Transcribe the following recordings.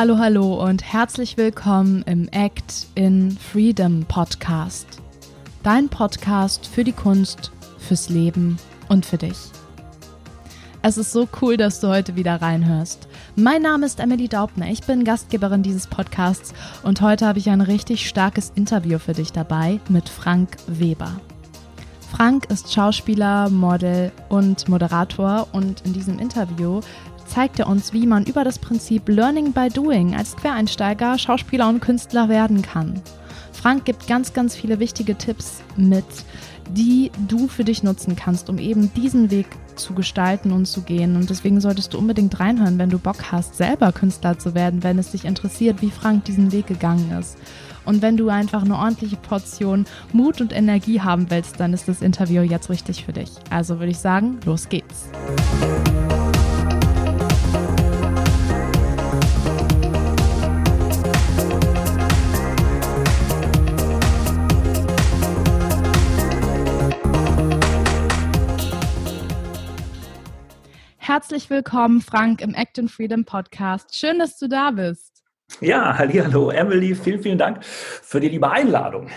Hallo, hallo und herzlich willkommen im Act in Freedom Podcast. Dein Podcast für die Kunst, fürs Leben und für dich. Es ist so cool, dass du heute wieder reinhörst. Mein Name ist Emily Daubner, ich bin Gastgeberin dieses Podcasts und heute habe ich ein richtig starkes Interview für dich dabei mit Frank Weber. Frank ist Schauspieler, Model und Moderator und in diesem Interview zeigt er uns, wie man über das Prinzip Learning by Doing als Quereinsteiger Schauspieler und Künstler werden kann. Frank gibt ganz, ganz viele wichtige Tipps mit, die du für dich nutzen kannst, um eben diesen Weg zu gestalten und zu gehen. Und deswegen solltest du unbedingt reinhören, wenn du Bock hast, selber Künstler zu werden, wenn es dich interessiert, wie Frank diesen Weg gegangen ist. Und wenn du einfach eine ordentliche Portion Mut und Energie haben willst, dann ist das Interview jetzt richtig für dich. Also würde ich sagen, los geht's. Herzlich willkommen, Frank, im Act in Freedom Podcast. Schön, dass du da bist. Ja, hallo, Emily. Vielen, vielen Dank für die liebe Einladung.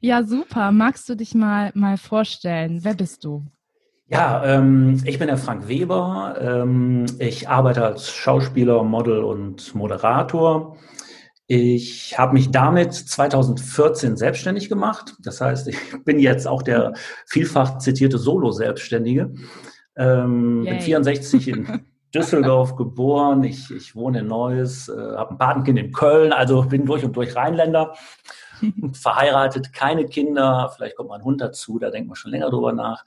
Ja, super. Magst du dich mal, mal vorstellen? Wer bist du? Ja, ähm, ich bin der Frank Weber. Ähm, ich arbeite als Schauspieler, Model und Moderator. Ich habe mich damit 2014 selbstständig gemacht. Das heißt, ich bin jetzt auch der vielfach zitierte Solo-Selbstständige. Ähm, bin 64 in Düsseldorf geboren. Ich, ich wohne in Neuss, äh, habe ein Patenkind in Köln, also bin durch und durch Rheinländer. verheiratet, keine Kinder, vielleicht kommt mal ein Hund dazu, da denkt man schon länger drüber nach.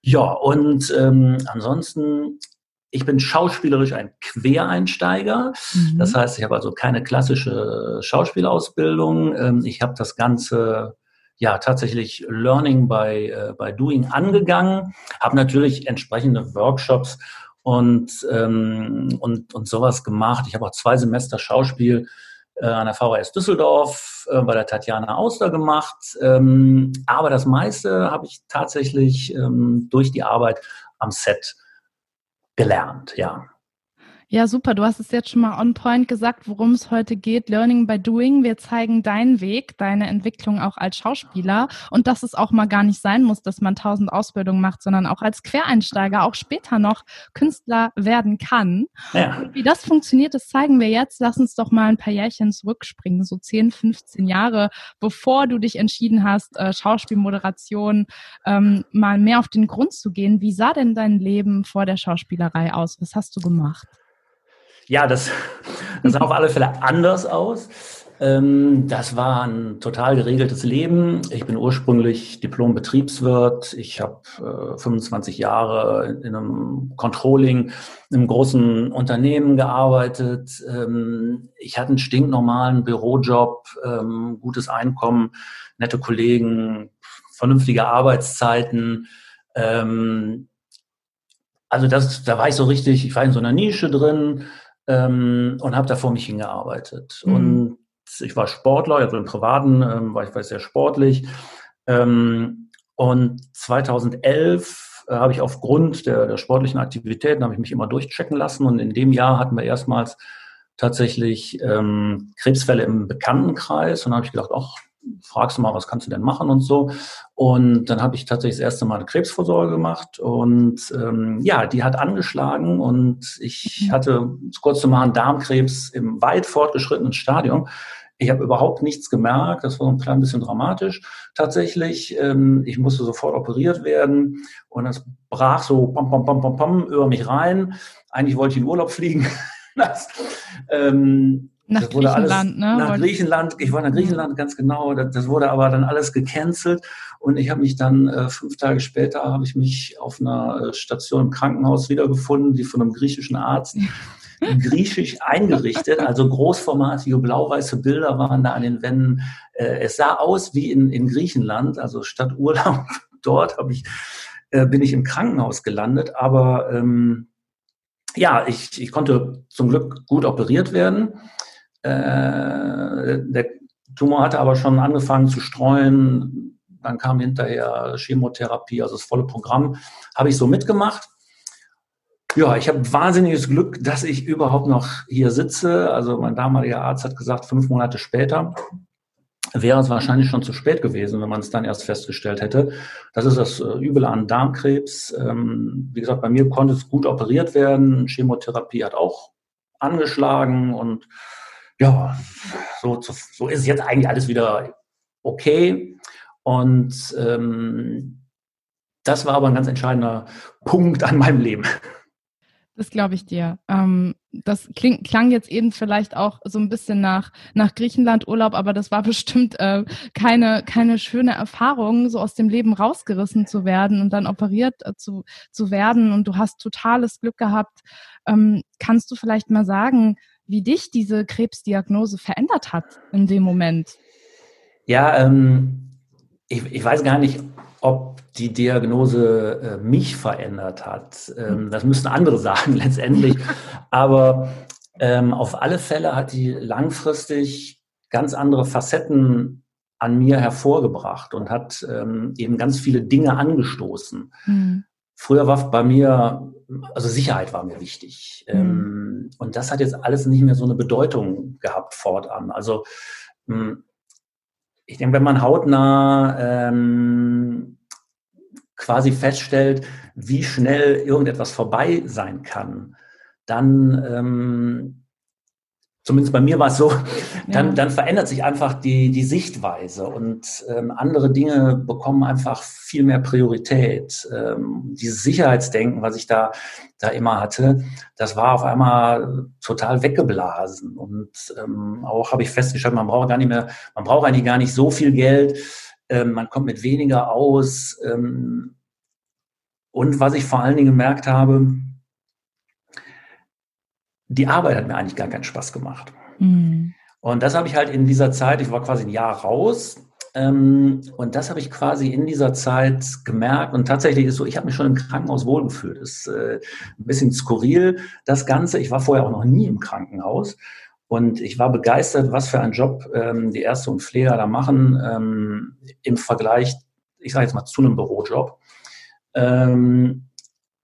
Ja, und ähm, ansonsten, ich bin schauspielerisch ein Quereinsteiger. Mhm. Das heißt, ich habe also keine klassische Schauspielausbildung. Ähm, ich habe das Ganze ja tatsächlich Learning by, äh, by Doing angegangen, habe natürlich entsprechende Workshops und, ähm, und, und sowas gemacht. Ich habe auch zwei Semester Schauspiel äh, an der VHS Düsseldorf äh, bei der Tatjana Auster gemacht. Ähm, aber das meiste habe ich tatsächlich ähm, durch die Arbeit am Set gelernt, ja. Ja, super. Du hast es jetzt schon mal on point gesagt, worum es heute geht. Learning by Doing. Wir zeigen deinen Weg, deine Entwicklung auch als Schauspieler und dass es auch mal gar nicht sein muss, dass man tausend Ausbildungen macht, sondern auch als Quereinsteiger auch später noch Künstler werden kann. Ja. Und wie das funktioniert, das zeigen wir jetzt. Lass uns doch mal ein paar Jährchen zurückspringen, so 10, 15 Jahre, bevor du dich entschieden hast, äh, Schauspielmoderation ähm, mal mehr auf den Grund zu gehen. Wie sah denn dein Leben vor der Schauspielerei aus? Was hast du gemacht? Ja, das, das sah auf alle Fälle anders aus. Ähm, das war ein total geregeltes Leben. Ich bin ursprünglich Diplom-Betriebswirt. Ich habe äh, 25 Jahre in einem Controlling, in einem großen Unternehmen gearbeitet. Ähm, ich hatte einen stinknormalen Bürojob, ähm, gutes Einkommen, nette Kollegen, vernünftige Arbeitszeiten. Also das, da war ich so richtig, ich war in so einer Nische drin ähm, und habe da vor mich hingearbeitet. Mhm. Und ich war Sportler, also im Privaten ähm, war ich war sehr sportlich. Ähm, und 2011 äh, habe ich aufgrund der, der sportlichen Aktivitäten habe ich mich immer durchchecken lassen und in dem Jahr hatten wir erstmals tatsächlich ähm, Krebsfälle im Bekanntenkreis und habe ich gedacht, ach, fragst du mal, was kannst du denn machen und so. Und dann habe ich tatsächlich das erste Mal eine Krebsvorsorge gemacht und ähm, ja, die hat angeschlagen und ich mhm. hatte kurz zu machen Darmkrebs im weit fortgeschrittenen Stadium. Ich habe überhaupt nichts gemerkt, das war ein klein bisschen dramatisch tatsächlich. Ähm, ich musste sofort operiert werden und das brach so pam, pam, pam, pam, pam über mich rein. Eigentlich wollte ich in Urlaub fliegen. das, ähm, nach Griechenland, alles, ne? Nach Griechenland, ich war nach Griechenland ganz genau. Das, das wurde aber dann alles gecancelt und ich habe mich dann äh, fünf Tage später habe ich mich auf einer äh, Station im Krankenhaus wiedergefunden, die von einem griechischen Arzt griechisch eingerichtet, also großformatige blau-weiße Bilder waren da an den Wänden. Äh, es sah aus wie in, in Griechenland, also statt Urlaub dort habe ich äh, bin ich im Krankenhaus gelandet, aber ähm, ja, ich, ich konnte zum Glück gut operiert werden. Äh, der Tumor hatte aber schon angefangen zu streuen. Dann kam hinterher Chemotherapie, also das volle Programm habe ich so mitgemacht. Ja, ich habe wahnsinniges Glück, dass ich überhaupt noch hier sitze. Also mein damaliger Arzt hat gesagt, fünf Monate später wäre es wahrscheinlich schon zu spät gewesen, wenn man es dann erst festgestellt hätte. Das ist das äh, Übel an Darmkrebs. Ähm, wie gesagt, bei mir konnte es gut operiert werden. Chemotherapie hat auch angeschlagen und ja, so, so ist jetzt eigentlich alles wieder okay. Und ähm, das war aber ein ganz entscheidender Punkt an meinem Leben. Das glaube ich dir. Ähm, das kling, klang jetzt eben vielleicht auch so ein bisschen nach, nach Griechenland-Urlaub, aber das war bestimmt äh, keine, keine schöne Erfahrung, so aus dem Leben rausgerissen zu werden und dann operiert äh, zu, zu werden. Und du hast totales Glück gehabt. Ähm, kannst du vielleicht mal sagen, wie dich diese Krebsdiagnose verändert hat in dem Moment? Ja, ähm, ich, ich weiß gar nicht, ob die Diagnose äh, mich verändert hat. Ähm, das müssen andere sagen letztendlich. Aber ähm, auf alle Fälle hat die langfristig ganz andere Facetten an mir hervorgebracht und hat ähm, eben ganz viele Dinge angestoßen. Mhm. Früher war bei mir, also Sicherheit war mir wichtig. Mhm. und das hat jetzt alles nicht mehr so eine Bedeutung gehabt fortan. Also hm, ich denke, wenn man hautnah ähm, quasi feststellt, wie schnell irgendetwas vorbei sein kann, dann ähm, zumindest bei mir war es so, dann, ja. dann verändert sich einfach die, die Sichtweise und ähm, andere Dinge bekommen einfach viel mehr Priorität. Ähm, dieses Sicherheitsdenken, was ich da, da immer hatte, das war auf einmal total weggeblasen. Und ähm, auch habe ich festgestellt, man braucht gar nicht mehr, man braucht eigentlich gar nicht so viel Geld, ähm, man kommt mit weniger aus. Ähm, und was ich vor allen Dingen gemerkt habe, die Arbeit hat mir eigentlich gar keinen Spaß gemacht. Mhm. Und das habe ich halt in dieser Zeit, ich war quasi ein Jahr raus, ähm, und das habe ich quasi in dieser Zeit gemerkt. Und tatsächlich ist so, ich habe mich schon im Krankenhaus wohlgefühlt. Ist äh, ein bisschen skurril, das Ganze. Ich war vorher auch noch nie im Krankenhaus. Und ich war begeistert, was für einen Job ähm, die Ärzte und Pfleger da machen ähm, im Vergleich, ich sage jetzt mal, zu einem Bürojob. Ähm,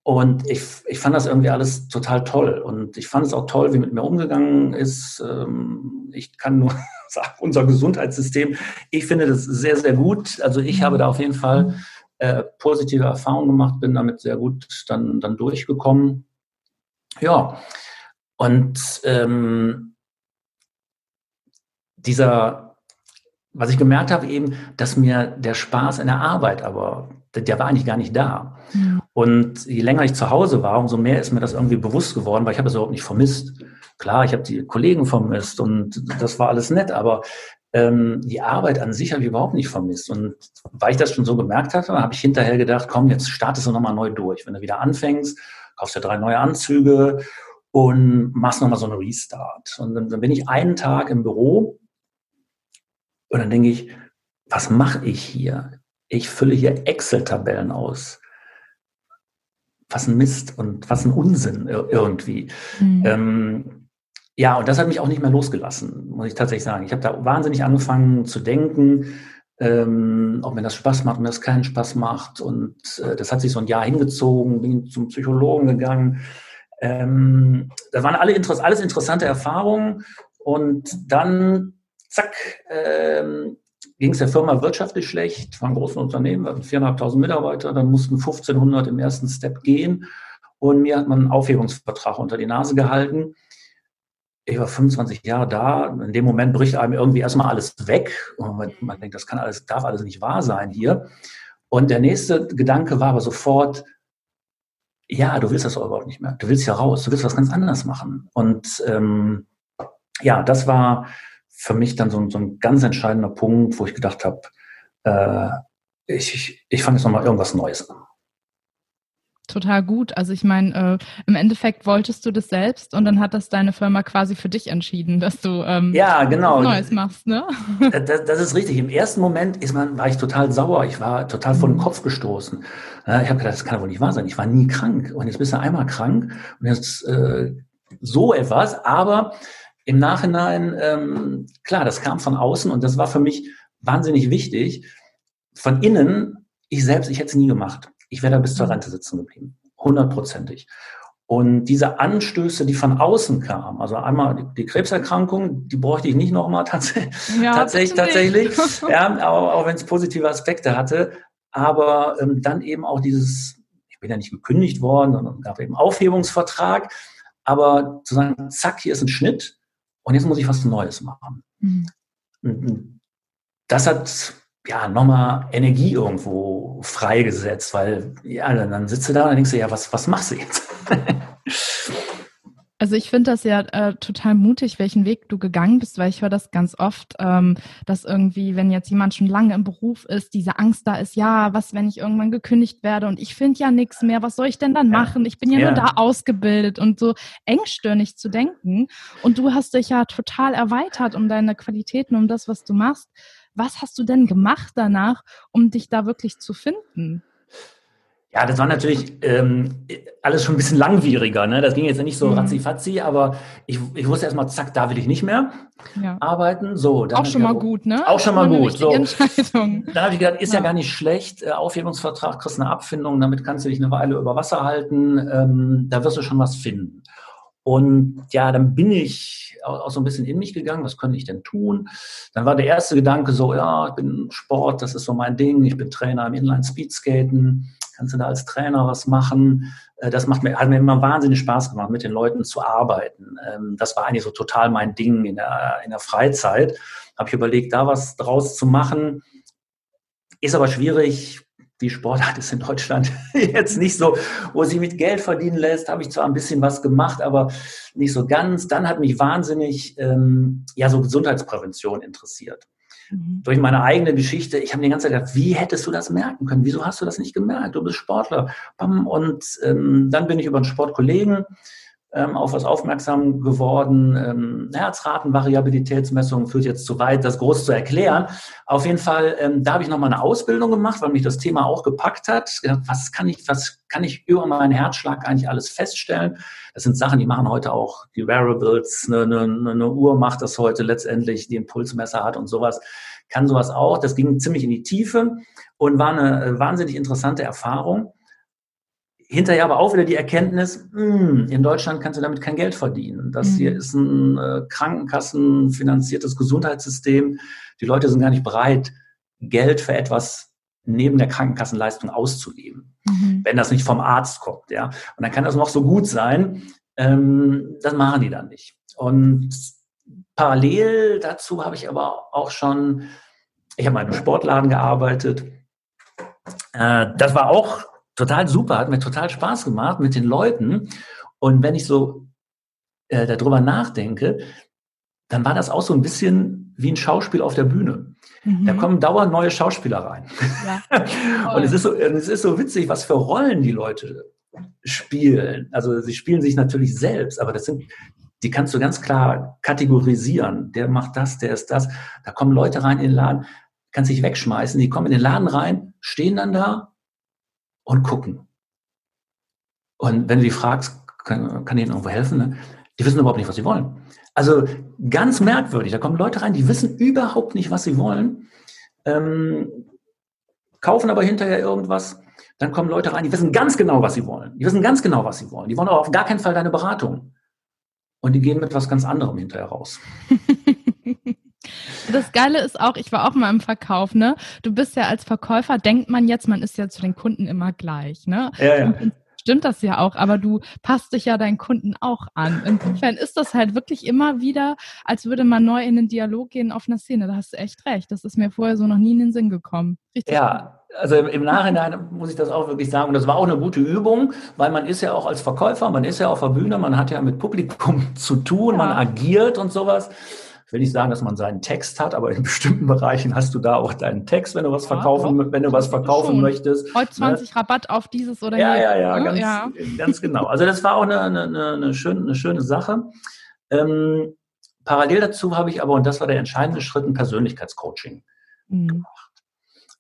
und ich, ich fand das irgendwie alles total toll. Und ich fand es auch toll, wie mit mir umgegangen ist. Ähm, ich kann nur sagen, unser Gesundheitssystem, ich finde das sehr, sehr gut. Also ich habe da auf jeden Fall äh, positive Erfahrungen gemacht, bin damit sehr gut dann, dann durchgekommen. Ja, und ähm, dieser, was ich gemerkt habe eben, dass mir der Spaß in der Arbeit aber der war eigentlich gar nicht da. Mhm. Und je länger ich zu Hause war, umso mehr ist mir das irgendwie bewusst geworden, weil ich habe das überhaupt nicht vermisst. Klar, ich habe die Kollegen vermisst und das war alles nett, aber ähm, die Arbeit an sich habe ich überhaupt nicht vermisst. Und weil ich das schon so gemerkt hatte, habe ich hinterher gedacht, komm, jetzt startest du nochmal neu durch. Wenn du wieder anfängst, kaufst du drei neue Anzüge und machst nochmal so einen Restart. Und dann, dann bin ich einen Tag im Büro und dann denke ich, was mache ich hier? Ich fülle hier Excel-Tabellen aus. Was ein Mist und was ein Unsinn irgendwie. Mhm. Ähm, ja, und das hat mich auch nicht mehr losgelassen, muss ich tatsächlich sagen. Ich habe da wahnsinnig angefangen zu denken, ähm, ob mir das Spaß macht, ob mir das keinen Spaß macht. Und äh, das hat sich so ein Jahr hingezogen, bin zum Psychologen gegangen. Ähm, das waren alle alles interessante Erfahrungen. Und dann, zack, ähm, ging es der Firma wirtschaftlich schlecht, war ein großes Unternehmen, wir hatten 4.500 Mitarbeiter, dann mussten 1.500 im ersten Step gehen und mir hat man einen Aufhebungsvertrag unter die Nase gehalten. Ich war 25 Jahre da. In dem Moment bricht einem irgendwie erstmal alles weg. Und man, man denkt, das kann alles, darf alles nicht wahr sein hier. Und der nächste Gedanke war aber sofort, ja, du willst das überhaupt nicht mehr. Du willst ja raus. Du willst was ganz anderes machen. Und ähm, ja, das war für mich dann so, so ein ganz entscheidender Punkt, wo ich gedacht habe, äh, ich, ich, ich fange jetzt nochmal irgendwas Neues an. Total gut. Also ich meine, äh, im Endeffekt wolltest du das selbst und dann hat das deine Firma quasi für dich entschieden, dass du ähm, ja, genau. Neues machst, ne? Das, das, ist richtig. Im ersten Moment ist man, war ich total sauer. Ich war total vor den mhm. Kopf gestoßen. Ich habe gedacht, das kann wohl nicht wahr sein. Ich war nie krank und jetzt bist du einmal krank und jetzt äh, so etwas. Aber im Nachhinein, ähm, klar, das kam von außen und das war für mich wahnsinnig wichtig. Von innen, ich selbst, ich hätte es nie gemacht. Ich wäre da bis zur Rente sitzen geblieben. Hundertprozentig. Und diese Anstöße, die von außen kamen, also einmal die, die Krebserkrankung, die bräuchte ich nicht nochmal tats ja, tatsächlich, tatsächlich, ja, auch, auch wenn es positive Aspekte hatte, aber ähm, dann eben auch dieses, ich bin ja nicht gekündigt worden, sondern gab eben Aufhebungsvertrag, aber zu sagen, zack, hier ist ein Schnitt und jetzt muss ich was Neues machen. Mhm. Das hat ja nochmal Energie irgendwo freigesetzt, weil ja, dann sitzt du da und denkst du, ja, was, was machst du jetzt? Also ich finde das ja äh, total mutig, welchen Weg du gegangen bist, weil ich höre das ganz oft, ähm, dass irgendwie, wenn jetzt jemand schon lange im Beruf ist, diese Angst da ist, ja, was, wenn ich irgendwann gekündigt werde und ich finde ja nichts mehr, was soll ich denn dann machen? Ich bin ja, ja, nur da ausgebildet und so engstirnig zu denken. Und du hast dich ja total erweitert um deine Qualitäten, um das, was du machst. Was hast du denn gemacht danach, um dich da wirklich zu finden? Ja, das war natürlich ähm, alles schon ein bisschen langwieriger. Ne? Das ging jetzt nicht so mhm. ratzi aber ich, ich wusste erstmal, zack, da will ich nicht mehr ja. arbeiten. So, auch schon mal gut, ne? Auch schon mal gut. So. Entscheidung. Dann habe ich gedacht, ist ja. ja gar nicht schlecht. Äh, Aufhebungsvertrag, kriegst eine Abfindung, damit kannst du dich eine Weile über Wasser halten. Ähm, da wirst du schon was finden. Und ja, dann bin ich auch, so ein bisschen in mich gegangen, was könnte ich denn tun? Dann war der erste Gedanke so, ja, ich bin Sport, das ist so mein Ding, ich bin Trainer im Inline-Speedskaten kannst du da als Trainer was machen. Äh, das macht mir, hat mir immer wahnsinnig Spaß gemacht, mit den Leuten zu arbeiten. Ähm, das war eigentlich so total mein Ding in der, in der Freizeit. Habe ich überlegt, da was draus zu machen. Ist aber schwierig. Die Sportart ist in Deutschland jetzt nicht so, wo sie mit Geld verdienen lässt. Habe ich zwar ein bisschen was gemacht, aber nicht so ganz. Dann hat mich wahnsinnig ähm, ja so Gesundheitsprävention interessiert. Mhm. Durch meine eigene Geschichte, ich habe die ganze Zeit gedacht, wie hättest du das merken können? Wieso hast du das nicht gemerkt? Du bist Sportler. Und ähm, dann bin ich über einen Sportkollegen ähm, auf was aufmerksam geworden. Ähm, Herzratenvariabilitätsmessung führt jetzt zu weit, das groß zu erklären. Auf jeden Fall, ähm, da habe ich nochmal eine Ausbildung gemacht, weil mich das Thema auch gepackt hat. Was kann ich, was kann ich über meinen Herzschlag eigentlich alles feststellen? Das sind Sachen, die machen heute auch die Wearables. Eine, eine, eine Uhr macht das heute letztendlich, die Impulsmesser hat und sowas kann sowas auch. Das ging ziemlich in die Tiefe und war eine äh, wahnsinnig interessante Erfahrung hinterher aber auch wieder die Erkenntnis, mh, hm, in Deutschland kannst du damit kein Geld verdienen. Das mhm. hier ist ein äh, krankenkassenfinanziertes Gesundheitssystem. Die Leute sind gar nicht bereit, Geld für etwas neben der Krankenkassenleistung auszugeben, mhm. wenn das nicht vom Arzt kommt. Ja, und dann kann das noch so gut sein, ähm, das machen die dann nicht. Und parallel dazu habe ich aber auch schon, ich habe mal in einem Sportladen gearbeitet. Äh, das war auch total super, hat mir total Spaß gemacht mit den Leuten. Und wenn ich so äh, darüber nachdenke, dann war das auch so ein bisschen wie ein Schauspiel auf der Bühne. Mhm. Da kommen dauernd neue Schauspieler rein. Ja. und es ist, so, es ist so witzig, was für Rollen die Leute spielen. Also sie spielen sich natürlich selbst, aber das sind, die kannst du ganz klar kategorisieren. Der macht das, der ist das. Da kommen Leute rein in den Laden, kannst dich wegschmeißen. Die kommen in den Laden rein, stehen dann da und gucken. Und wenn du die fragst, kann, kann ihnen irgendwo helfen, ne? die wissen überhaupt nicht, was sie wollen. Also ganz merkwürdig. Da kommen Leute rein, die wissen überhaupt nicht, was sie wollen, ähm, kaufen aber hinterher irgendwas. Dann kommen Leute rein, die wissen ganz genau, was sie wollen. Die wissen ganz genau, was sie wollen. Die wollen aber auf gar keinen Fall deine Beratung. Und die gehen mit was ganz anderem hinterher raus. Das Geile ist auch, ich war auch mal im Verkauf, ne? Du bist ja als Verkäufer, denkt man jetzt, man ist ja zu den Kunden immer gleich, ne? Ja, ja. Stimmt das ja auch, aber du passt dich ja deinen Kunden auch an. Insofern ist das halt wirklich immer wieder, als würde man neu in den Dialog gehen auf einer Szene. Da hast du echt recht. Das ist mir vorher so noch nie in den Sinn gekommen. Richtig. Ja, also im Nachhinein muss ich das auch wirklich sagen. Und das war auch eine gute Übung, weil man ist ja auch als Verkäufer, man ist ja auf der Bühne, man hat ja mit Publikum zu tun, ja. man agiert und sowas will nicht sagen, dass man seinen Text hat, aber in bestimmten Bereichen hast du da auch deinen Text, wenn du was verkaufen, ja, wenn du was verkaufen möchtest. Heute 20 ne? Rabatt auf dieses oder ja, Ja, ja, ne? ganz, ja. ganz genau. Also das war auch eine, eine, eine, schöne, eine schöne Sache. Ähm, parallel dazu habe ich aber, und das war der entscheidende Schritt, ein Persönlichkeitscoaching mhm. gemacht.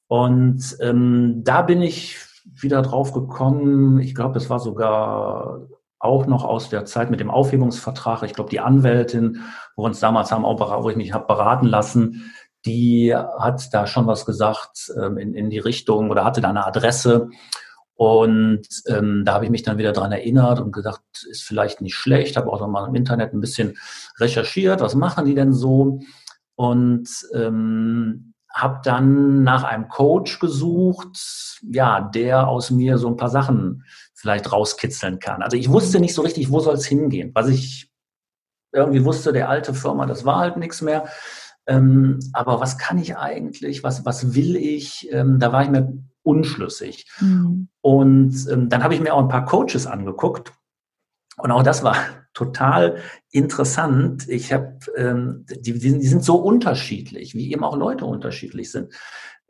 Und ähm, da bin ich wieder drauf gekommen, ich glaube, es war sogar auch noch aus der Zeit mit dem Aufhebungsvertrag. Ich glaube, die Anwältin, wo uns damals haben, auch, wo ich mich habe beraten lassen, die hat da schon was gesagt ähm, in, in die Richtung oder hatte da eine Adresse. Und ähm, da habe ich mich dann wieder dran erinnert und gedacht, ist vielleicht nicht schlecht. Habe auch noch mal im Internet ein bisschen recherchiert, was machen die denn so? Und ähm, habe dann nach einem Coach gesucht, ja, der aus mir so ein paar Sachen vielleicht rauskitzeln kann. Also ich wusste nicht so richtig, wo soll es hingehen. Was ich irgendwie wusste, der alte Firma, das war halt nichts mehr. Ähm, aber was kann ich eigentlich? Was, was will ich? Ähm, da war ich mir unschlüssig. Mhm. Und ähm, dann habe ich mir auch ein paar Coaches angeguckt. Und auch das war total interessant. Ich habe, ähm, die, die sind so unterschiedlich, wie eben auch Leute unterschiedlich sind.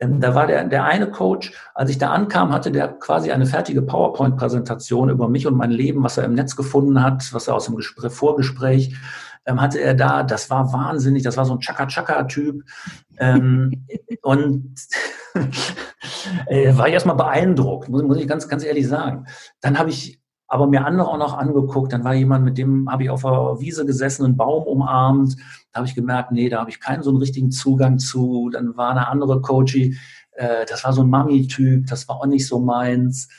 Ähm, da war der, der eine Coach, als ich da ankam, hatte der quasi eine fertige PowerPoint-Präsentation über mich und mein Leben, was er im Netz gefunden hat, was er aus dem Gespräch, Vorgespräch ähm, hatte er da. Das war wahnsinnig. Das war so ein Chaka-Chaka-Typ. Ähm, und äh, war ich erstmal beeindruckt, muss, muss ich ganz, ganz ehrlich sagen. Dann habe ich aber mir andere auch noch angeguckt. Dann war jemand, mit dem habe ich auf der Wiese gesessen, einen Baum umarmt. Da habe ich gemerkt, nee, da habe ich keinen so einen richtigen Zugang zu. Dann war eine andere Coachie, äh, das war so ein Mami-Typ, das war auch nicht so meins.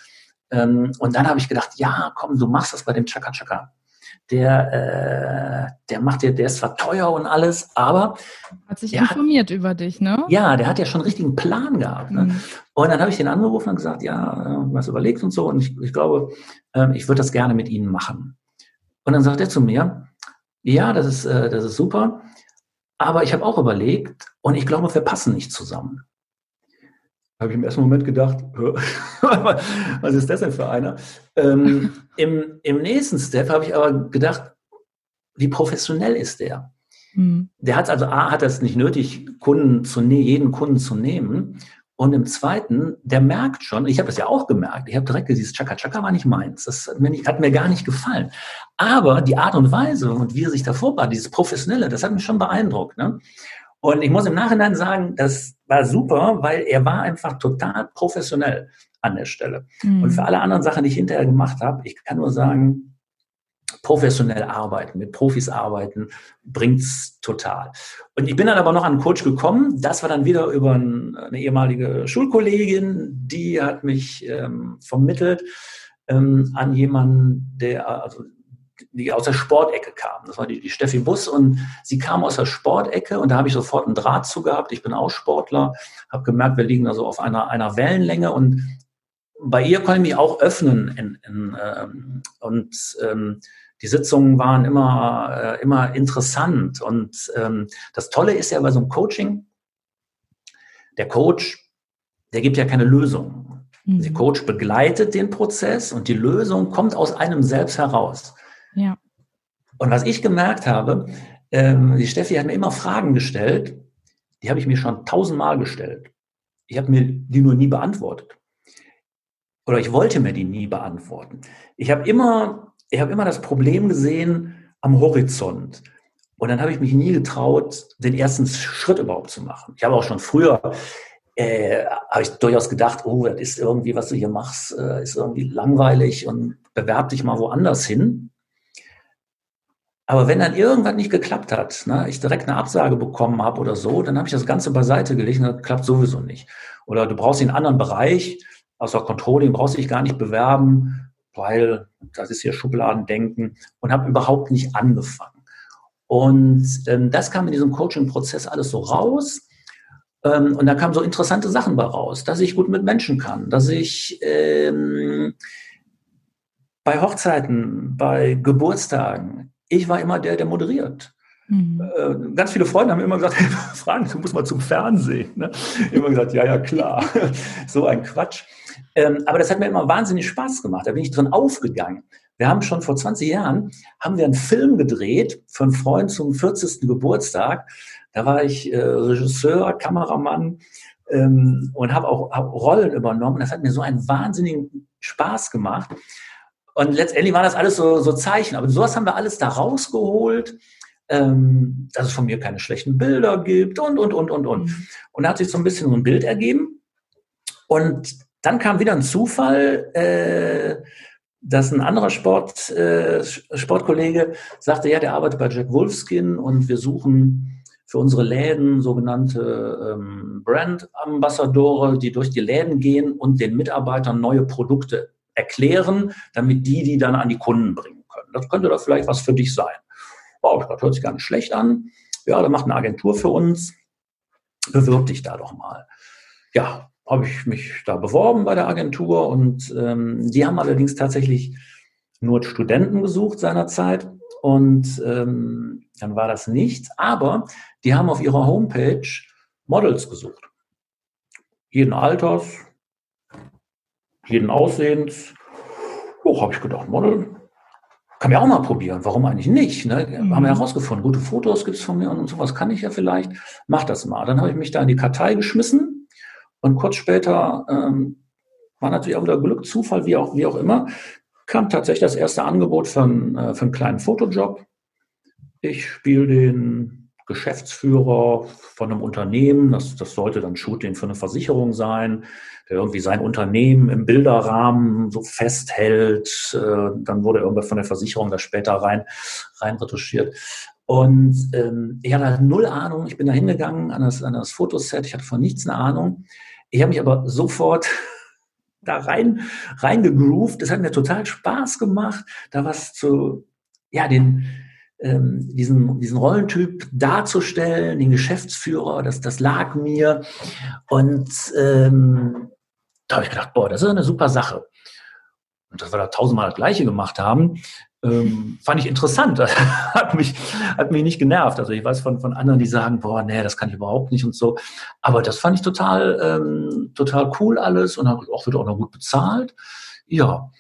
Ähm, und dann habe ich gedacht, ja, komm, du machst das bei dem Chaka Chaka der, äh, der macht ja, der ist zwar teuer und alles, aber hat sich informiert hat, über dich, ne? Ja, der hat ja schon einen richtigen Plan gehabt. Ne? Mhm. Und dann habe ich den angerufen und gesagt, ja, äh, was überlegt und so. Und ich, ich glaube, äh, ich würde das gerne mit Ihnen machen. Und dann sagt er zu mir, ja, das ist, äh, das ist super, aber ich habe auch überlegt und ich glaube, wir passen nicht zusammen habe ich im ersten Moment gedacht, was ist das denn für einer? Ähm, im, Im nächsten Step habe ich aber gedacht, wie professionell ist der? Mhm. Der hat also A, hat das nicht nötig, Kunden zu ne jeden Kunden zu nehmen. Und im zweiten, der merkt schon, ich habe das ja auch gemerkt, ich habe direkt dieses Chaka Chaka war nicht meins. Das hat mir, nicht, hat mir gar nicht gefallen. Aber die Art und Weise und wie er sich davor war, dieses Professionelle, das hat mich schon beeindruckt. Ne? Und ich muss im Nachhinein sagen, das war super, weil er war einfach total professionell an der Stelle. Mhm. Und für alle anderen Sachen, die ich hinterher gemacht habe, ich kann nur sagen, professionell arbeiten, mit Profis arbeiten, bringt's total. Und ich bin dann aber noch an einen Coach gekommen. Das war dann wieder über eine ehemalige Schulkollegin, die hat mich ähm, vermittelt ähm, an jemanden, der, also die aus der Sportecke kam. Das war die, die Steffi Bus und sie kam aus der Sportecke und da habe ich sofort einen Draht zu gehabt. Ich bin auch Sportler, habe gemerkt, wir liegen also auf einer, einer Wellenlänge und bei ihr konnte ich mich auch öffnen in, in, ähm, und ähm, die Sitzungen waren immer, äh, immer interessant. Und ähm, das Tolle ist ja bei so einem Coaching, der Coach, der gibt ja keine Lösung. Mhm. Der Coach begleitet den Prozess und die Lösung kommt aus einem selbst heraus. Ja. Und was ich gemerkt habe, ähm, die Steffi hat mir immer Fragen gestellt, die habe ich mir schon tausendmal gestellt. Ich habe mir die nur nie beantwortet. Oder ich wollte mir die nie beantworten. Ich habe immer, ich immer das Problem gesehen am Horizont. Und dann habe ich mich nie getraut, den ersten Schritt überhaupt zu machen. Ich habe auch schon früher, äh, habe ich durchaus gedacht, oh, das ist irgendwie, was du hier machst, äh, ist irgendwie langweilig und bewerb dich mal woanders hin. Aber wenn dann irgendwas nicht geklappt hat, ne, ich direkt eine Absage bekommen habe oder so, dann habe ich das Ganze beiseite gelegt und das klappt sowieso nicht. Oder du brauchst einen anderen Bereich, außer Controlling, brauchst dich gar nicht bewerben, weil das ist hier Schubladendenken und habe überhaupt nicht angefangen. Und ähm, das kam in diesem Coaching-Prozess alles so raus. Ähm, und da kamen so interessante Sachen bei raus, dass ich gut mit Menschen kann, dass ich ähm, bei Hochzeiten, bei Geburtstagen, ich war immer der, der moderiert. Mhm. Äh, ganz viele Freunde haben immer gesagt, hey, Frank, du musst mal zum Fernsehen. Ne? Immer gesagt, ja, ja, klar. so ein Quatsch. Ähm, aber das hat mir immer wahnsinnig Spaß gemacht. Da bin ich drin aufgegangen. Wir haben schon vor 20 Jahren, haben wir einen Film gedreht einen Freund zum 40. Geburtstag. Da war ich äh, Regisseur, Kameramann ähm, und habe auch hab Rollen übernommen. Das hat mir so einen wahnsinnigen Spaß gemacht. Und letztendlich waren das alles so, so Zeichen. Aber sowas haben wir alles da rausgeholt, ähm, dass es von mir keine schlechten Bilder gibt und, und, und, und, und. Mhm. Und da hat sich so ein bisschen so ein Bild ergeben. Und dann kam wieder ein Zufall, äh, dass ein anderer Sport, äh, Sportkollege sagte, ja, der arbeitet bei Jack Wolfskin und wir suchen für unsere Läden sogenannte ähm, Brand-Ambassadore, die durch die Läden gehen und den Mitarbeitern neue Produkte erklären, damit die die dann an die Kunden bringen können. Das könnte doch vielleicht was für dich sein. Wow, das hört sich gar nicht schlecht an. Ja, da macht eine Agentur für uns. Bewirb dich da doch mal. Ja, habe ich mich da beworben bei der Agentur und ähm, die haben allerdings tatsächlich nur Studenten gesucht seinerzeit und ähm, dann war das nichts. Aber die haben auf ihrer Homepage Models gesucht. Jeden Alters, jeden Aussehens. Oh, habe ich gedacht, Model, kann mir auch mal probieren. Warum eigentlich nicht? Ne? Mhm. Haben wir herausgefunden, gute Fotos gibt es von mir und sowas kann ich ja vielleicht. Mach das mal. Dann habe ich mich da in die Kartei geschmissen und kurz später ähm, war natürlich auch wieder Glück, Zufall, wie auch, wie auch immer, kam tatsächlich das erste Angebot für einen, äh, für einen kleinen Fotojob. Ich spiele den Geschäftsführer von einem Unternehmen, das, das sollte dann Shooting für eine Versicherung sein, der irgendwie sein Unternehmen im Bilderrahmen so festhält. Äh, dann wurde irgendwann von der Versicherung da später rein, rein retuschiert. Und ähm, ich hatte halt null Ahnung. Ich bin da hingegangen an das, an das Fotoset. Ich hatte von nichts eine Ahnung. Ich habe mich aber sofort da rein, reingegroovt. Das hat mir total Spaß gemacht, da was zu, ja, den, ähm, diesen, diesen Rollentyp darzustellen, den Geschäftsführer, das, das lag mir. Und ähm, da habe ich gedacht, boah, das ist eine super Sache. Und dass wir da tausendmal das Gleiche gemacht haben, ähm, fand ich interessant. Das hat mich, hat mich nicht genervt. Also ich weiß von, von anderen, die sagen, boah, nee, das kann ich überhaupt nicht und so. Aber das fand ich total, ähm, total cool alles und auch wird auch noch gut bezahlt. Ja.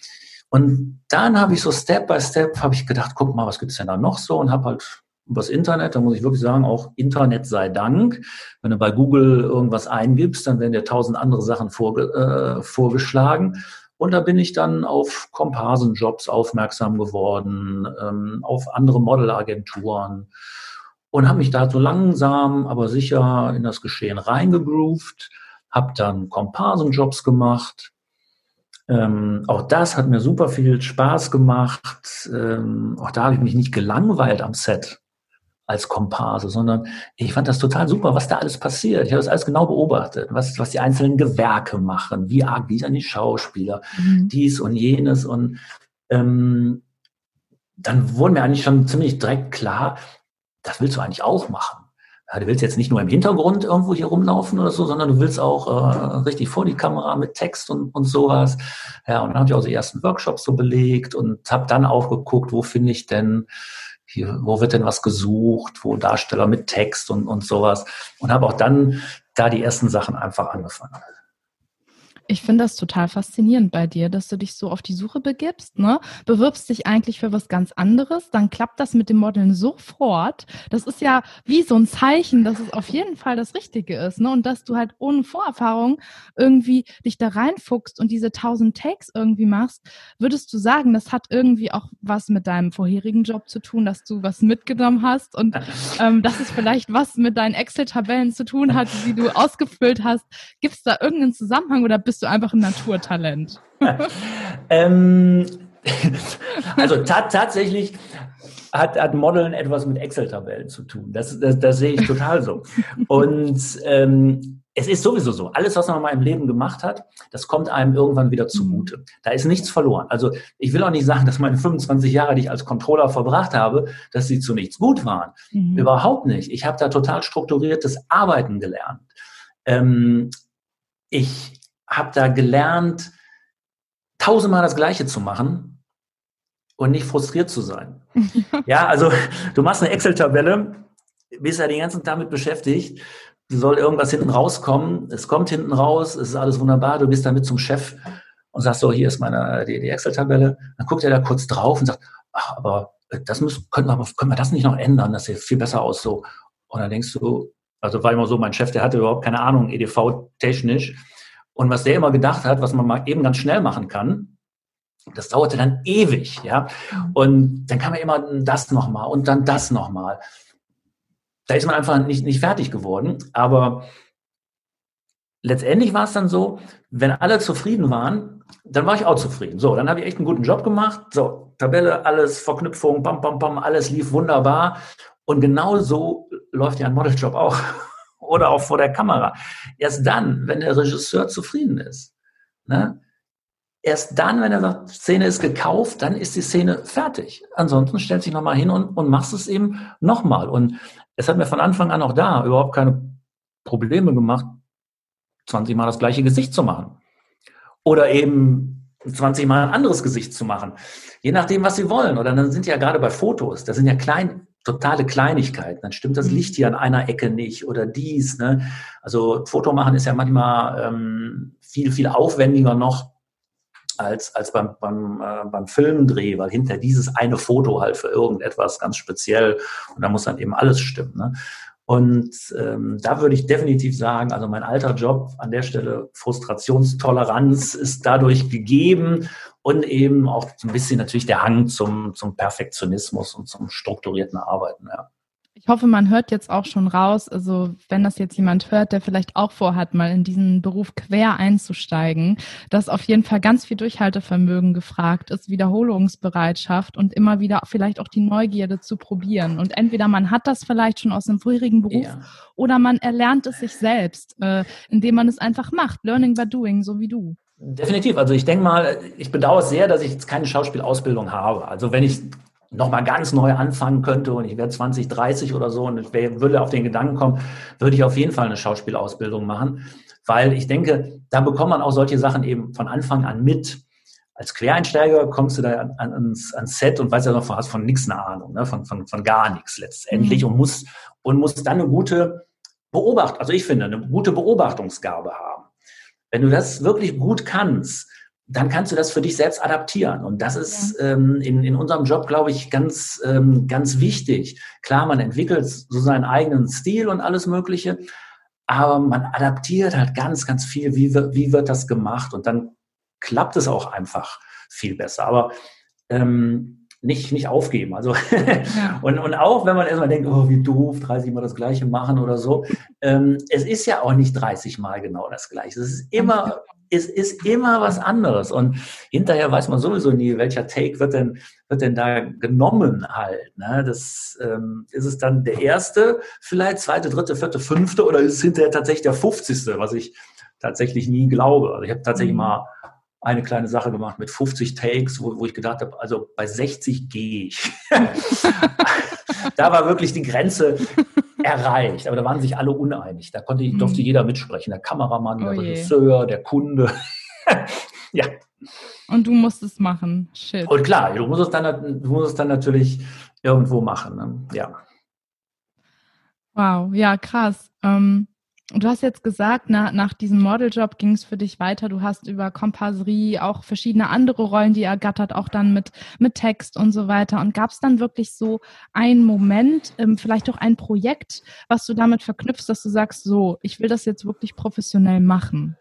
Und dann habe ich so Step by Step habe ich gedacht, guck mal, was gibt's denn da noch so und habe halt übers Internet, da muss ich wirklich sagen, auch Internet sei Dank. Wenn du bei Google irgendwas eingibst, dann werden dir tausend andere Sachen vorge äh, vorgeschlagen. Und da bin ich dann auf Komparsenjobs aufmerksam geworden, ähm, auf andere Modelagenturen und habe mich da so langsam, aber sicher in das Geschehen reingegroovt, habe dann Komparsenjobs gemacht, ähm, auch das hat mir super viel Spaß gemacht. Ähm, auch da habe ich mich nicht gelangweilt am Set als Komparse, sondern ich fand das total super, was da alles passiert. Ich habe das alles genau beobachtet, was, was die einzelnen Gewerke machen, wie arg die an die Schauspieler, mhm. dies und jenes. Und ähm, dann wurde mir eigentlich schon ziemlich direkt klar, das willst du eigentlich auch machen. Ja, du willst jetzt nicht nur im Hintergrund irgendwo hier rumlaufen oder so, sondern du willst auch äh, richtig vor die Kamera mit Text und, und sowas. Ja, und dann habe ich auch die ersten Workshops so belegt und habe dann auch geguckt, wo finde ich denn hier, wo wird denn was gesucht, wo Darsteller mit Text und, und sowas. Und habe auch dann da die ersten Sachen einfach angefangen. Ich finde das total faszinierend bei dir, dass du dich so auf die Suche begibst, ne? Bewirbst dich eigentlich für was ganz anderes, dann klappt das mit dem Modeln sofort. Das ist ja wie so ein Zeichen, dass es auf jeden Fall das Richtige ist, ne? Und dass du halt ohne Vorerfahrung irgendwie dich da reinfuchst und diese tausend Takes irgendwie machst. Würdest du sagen, das hat irgendwie auch was mit deinem vorherigen Job zu tun, dass du was mitgenommen hast und ähm, dass es vielleicht was mit deinen Excel-Tabellen zu tun hat, die du ausgefüllt hast? Gibt es da irgendeinen Zusammenhang oder bist bist du einfach ein Naturtalent? ähm, also ta tatsächlich hat, hat Modeln etwas mit Excel-Tabellen zu tun. Das, das, das sehe ich total so. Und ähm, es ist sowieso so, alles, was man mal im Leben gemacht hat, das kommt einem irgendwann wieder zugute. Da ist nichts verloren. Also ich will auch nicht sagen, dass meine 25 Jahre, die ich als Controller verbracht habe, dass sie zu nichts gut waren. Mhm. Überhaupt nicht. Ich habe da total strukturiertes Arbeiten gelernt. Ähm, ich habe da gelernt, tausendmal das Gleiche zu machen und nicht frustriert zu sein. ja, also du machst eine Excel-Tabelle, bist ja den ganzen Tag damit beschäftigt, soll irgendwas hinten rauskommen, es kommt hinten raus, es ist alles wunderbar, du bist damit zum Chef und sagst so, hier ist meine die, die Excel-Tabelle. Dann guckt er da kurz drauf und sagt, ach, aber das müssen, können, wir, können wir das nicht noch ändern, das sieht viel besser aus so. Und dann denkst du, also war immer so, mein Chef, der hatte überhaupt keine Ahnung, EDV technisch. Und was der immer gedacht hat, was man mal eben ganz schnell machen kann, das dauerte dann ewig, ja. Und dann kam ja immer das nochmal und dann das nochmal. Da ist man einfach nicht, nicht fertig geworden. Aber letztendlich war es dann so, wenn alle zufrieden waren, dann war ich auch zufrieden. So, dann habe ich echt einen guten Job gemacht. So, Tabelle, alles, Verknüpfung, bam, bam, bam, alles lief wunderbar. Und genau so läuft ja ein Modeljob auch. Oder auch vor der Kamera. Erst dann, wenn der Regisseur zufrieden ist. Ne? Erst dann, wenn er sagt, Szene ist gekauft, dann ist die Szene fertig. Ansonsten stellt sich nochmal hin und, und machst es eben nochmal. Und es hat mir von Anfang an auch da überhaupt keine Probleme gemacht, 20 Mal das gleiche Gesicht zu machen. Oder eben 20 Mal ein anderes Gesicht zu machen. Je nachdem, was sie wollen. Oder dann sind ja gerade bei Fotos, das sind ja klein, totale Kleinigkeiten. Dann stimmt das mhm. Licht hier an einer Ecke nicht oder dies. Ne? Also Foto machen ist ja manchmal ähm, viel, viel aufwendiger noch als, als beim, beim, äh, beim Filmdreh, weil hinter dieses eine Foto halt für irgendetwas ganz speziell und da muss dann eben alles stimmen. Ne? Und ähm, da würde ich definitiv sagen, also mein alter Job an der Stelle, Frustrationstoleranz ist dadurch gegeben und eben auch so ein bisschen natürlich der Hang zum, zum Perfektionismus und zum strukturierten Arbeiten. Ja. Ich hoffe, man hört jetzt auch schon raus, also wenn das jetzt jemand hört, der vielleicht auch vorhat, mal in diesen Beruf quer einzusteigen, dass auf jeden Fall ganz viel Durchhaltevermögen gefragt ist, Wiederholungsbereitschaft und immer wieder vielleicht auch die Neugierde zu probieren. Und entweder man hat das vielleicht schon aus einem vorherigen Beruf ja. oder man erlernt es sich selbst, äh, indem man es einfach macht. Learning by doing, so wie du. Definitiv. Also ich denke mal, ich bedauere sehr, dass ich jetzt keine Schauspielausbildung habe. Also wenn ich nochmal ganz neu anfangen könnte und ich wäre 20, 30 oder so und ich wär, würde auf den Gedanken kommen, würde ich auf jeden Fall eine Schauspielausbildung machen, weil ich denke, da bekommt man auch solche Sachen eben von Anfang an mit. Als Quereinsteiger kommst du da an, ans, ans Set und weißt ja noch, hast von nichts eine Ahnung, ne? von, von, von gar nichts letztendlich mhm. und musst, und musst dann eine gute Beobacht, also ich finde, eine gute Beobachtungsgabe haben. Wenn du das wirklich gut kannst, dann kannst du das für dich selbst adaptieren. Und das ist ja. ähm, in, in unserem Job, glaube ich, ganz, ähm, ganz wichtig. Klar, man entwickelt so seinen eigenen Stil und alles Mögliche, aber man adaptiert halt ganz, ganz viel, wie, wie wird das gemacht und dann klappt es auch einfach viel besser. Aber ähm, nicht, nicht aufgeben. Also ja. und, und auch wenn man erstmal denkt, oh, wie doof, 30 Mal das Gleiche machen oder so. Ähm, es ist ja auch nicht 30 Mal genau das Gleiche. Es ist immer es ist immer was anderes. Und hinterher weiß man sowieso nie, welcher Take wird denn, wird denn da genommen halt. Ne? Das ähm, ist es dann der erste, vielleicht zweite, dritte, vierte, fünfte oder ist es hinterher tatsächlich der 50. was ich tatsächlich nie glaube. Also ich habe tatsächlich mhm. mal eine kleine Sache gemacht mit 50 Takes, wo, wo ich gedacht habe, also bei 60 gehe ich. da war wirklich die Grenze erreicht, aber da waren sich alle uneinig. Da konnte, mhm. durfte jeder mitsprechen, der Kameramann, oh der Regisseur, der Kunde. ja. Und du musst es machen. Shit. Und klar, du musst es dann, du musst es dann natürlich irgendwo machen. Ne? Ja. Wow, ja, krass. Ähm, Du hast jetzt gesagt, na, nach diesem Modeljob ging es für dich weiter. Du hast über Kompasserie auch verschiedene andere Rollen, die ergattert, auch dann mit, mit Text und so weiter. Und gab es dann wirklich so einen Moment, ähm, vielleicht auch ein Projekt, was du damit verknüpfst, dass du sagst, so, ich will das jetzt wirklich professionell machen?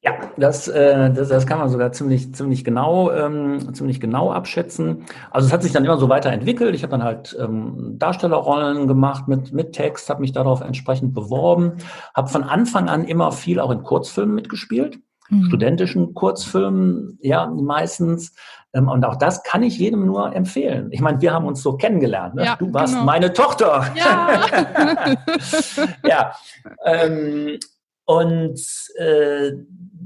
Ja, das, äh, das, das kann man sogar ziemlich, ziemlich genau, ähm, ziemlich genau abschätzen. Also es hat sich dann immer so weiterentwickelt. Ich habe dann halt ähm, Darstellerrollen gemacht mit, mit Text, habe mich darauf entsprechend beworben, habe von Anfang an immer viel auch in Kurzfilmen mitgespielt, mhm. studentischen Kurzfilmen, ja, meistens. Ähm, und auch das kann ich jedem nur empfehlen. Ich meine, wir haben uns so kennengelernt. Ne? Ja, du warst genau. meine Tochter. Ja. ja. Ähm, und äh,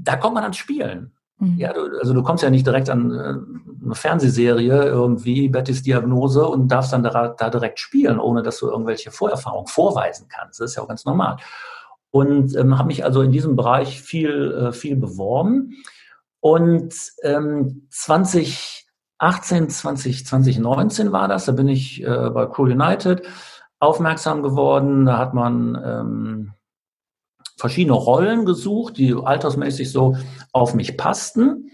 da kommt man ans Spielen. Mhm. Ja, du, also du kommst ja nicht direkt an äh, eine Fernsehserie irgendwie, Bettys Diagnose und darfst dann da, da direkt spielen, ohne dass du irgendwelche Vorerfahrungen vorweisen kannst. Das ist ja auch ganz normal. Und ähm, habe mich also in diesem Bereich viel, äh, viel beworben. Und ähm, 2018, 20, 2019 war das, da bin ich äh, bei Crew United aufmerksam geworden. Da hat man ähm, verschiedene Rollen gesucht, die altersmäßig so auf mich passten.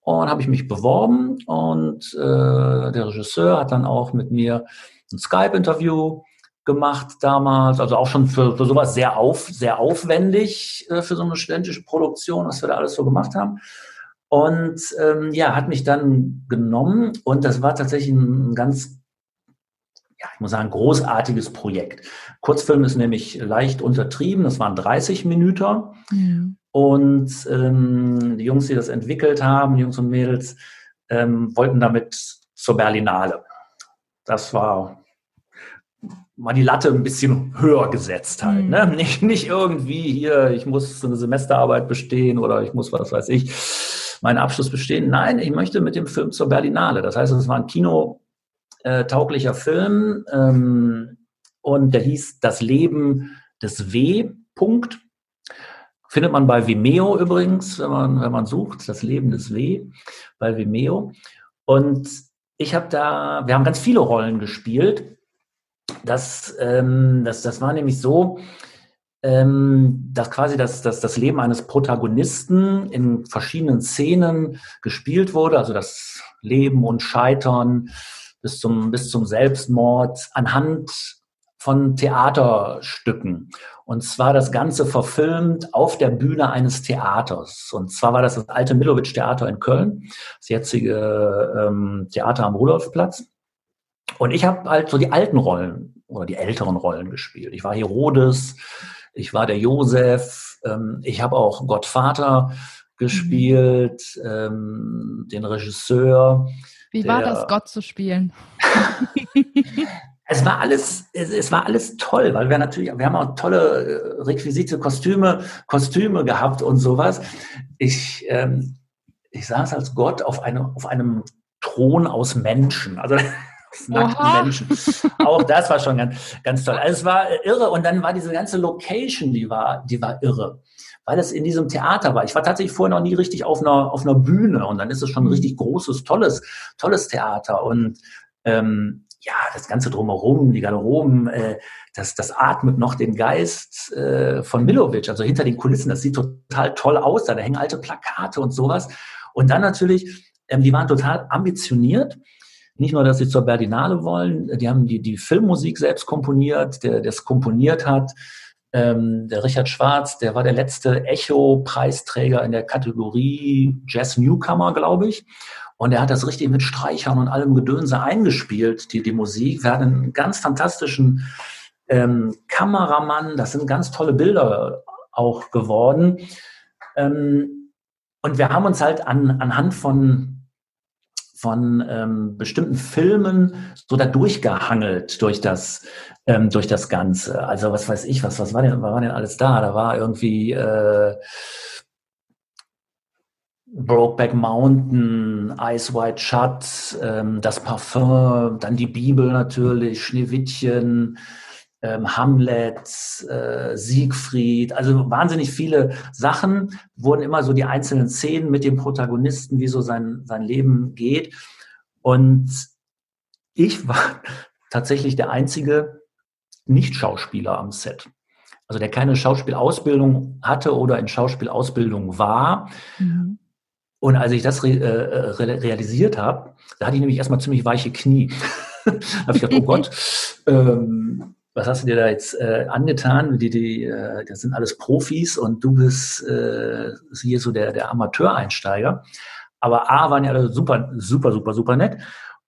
Und habe ich mich beworben und äh, der Regisseur hat dann auch mit mir ein Skype-Interview gemacht damals, also auch schon für, für sowas sehr auf, sehr aufwendig äh, für so eine studentische Produktion, was wir da alles so gemacht haben. Und ähm, ja, hat mich dann genommen und das war tatsächlich ein, ganz ja, ich muss sagen, großartiges Projekt. Kurzfilm ist nämlich leicht untertrieben, das waren 30 Minuten. Mhm. Und ähm, die Jungs, die das entwickelt haben, die Jungs und Mädels, ähm, wollten damit zur Berlinale. Das war mal die Latte ein bisschen höher gesetzt halt. Mhm. Ne? Nicht, nicht irgendwie hier, ich muss eine Semesterarbeit bestehen oder ich muss, was weiß ich, meinen Abschluss bestehen. Nein, ich möchte mit dem Film zur Berlinale. Das heißt, es war ein kinotauglicher Film ähm, und der hieß Das Leben des W. Punkt. Findet man bei Vimeo übrigens, wenn man, wenn man sucht, das Leben des W bei Vimeo. Und ich habe da, wir haben ganz viele Rollen gespielt das, ähm, das, das war nämlich so, ähm, dass quasi das, das, das Leben eines Protagonisten in verschiedenen Szenen gespielt wurde, also das Leben und Scheitern bis zum, bis zum Selbstmord anhand von Theaterstücken. Und zwar das Ganze verfilmt auf der Bühne eines Theaters. Und zwar war das das alte Milowitsch-Theater in Köln, das jetzige ähm, Theater am Rudolfplatz. Und ich habe halt so die alten Rollen oder die älteren Rollen gespielt. Ich war Herodes, ich war der Josef, ähm, ich habe auch Gottvater gespielt, mhm. ähm, den Regisseur. Wie der, war das, Gott zu spielen? es war alles, es, es, war alles toll, weil wir natürlich, wir haben auch tolle äh, Requisite, Kostüme, Kostüme gehabt und sowas. Ich, ähm, ich saß als Gott auf einem, auf einem Thron aus Menschen. Also nackten. Menschen. Auch das war schon ganz, ganz toll. Also es war irre und dann war diese ganze Location, die war, die war irre. Weil es in diesem Theater war. Ich war tatsächlich vorher noch nie richtig auf einer, auf einer Bühne und dann ist es schon ein mhm. richtig großes, tolles, tolles Theater und ähm, ja, das Ganze drumherum, die Garderoben, äh, das, das atmet noch den Geist äh, von Milovic, also hinter den Kulissen. Das sieht total toll aus, da, da hängen alte Plakate und sowas. Und dann natürlich, ähm, die waren total ambitioniert nicht nur, dass sie zur Berlinale wollen, die haben die, die Filmmusik selbst komponiert, der das komponiert hat. Ähm, der Richard Schwarz, der war der letzte Echo-Preisträger in der Kategorie Jazz Newcomer, glaube ich. Und er hat das richtig mit Streichern und allem Gedönse eingespielt, die, die Musik. Wir hatten einen ganz fantastischen ähm, Kameramann. Das sind ganz tolle Bilder auch geworden. Ähm, und wir haben uns halt an, anhand von von ähm, bestimmten Filmen so da durchgehangelt durch das ähm, durch das Ganze. Also was weiß ich, was was war denn was war denn alles da? Da war irgendwie äh, Brokeback Mountain, Ice White Shut, ähm, das Parfum, dann die Bibel natürlich, Schneewittchen, ähm, Hamlet, äh, Siegfried, also wahnsinnig viele Sachen, wurden immer so die einzelnen Szenen mit dem Protagonisten, wie so sein, sein Leben geht. Und ich war tatsächlich der einzige Nicht-Schauspieler am Set. Also der keine Schauspielausbildung hatte oder in Schauspielausbildung war. Mhm. Und als ich das re äh, re realisiert habe, da hatte ich nämlich erstmal ziemlich weiche Knie. da habe ich gedacht, oh Gott, ähm, was hast du dir da jetzt äh, angetan? Die, die, äh, das sind alles Profis und du bist äh, hier so der, der Amateureinsteiger. Aber A, waren ja alle super, super, super, super nett.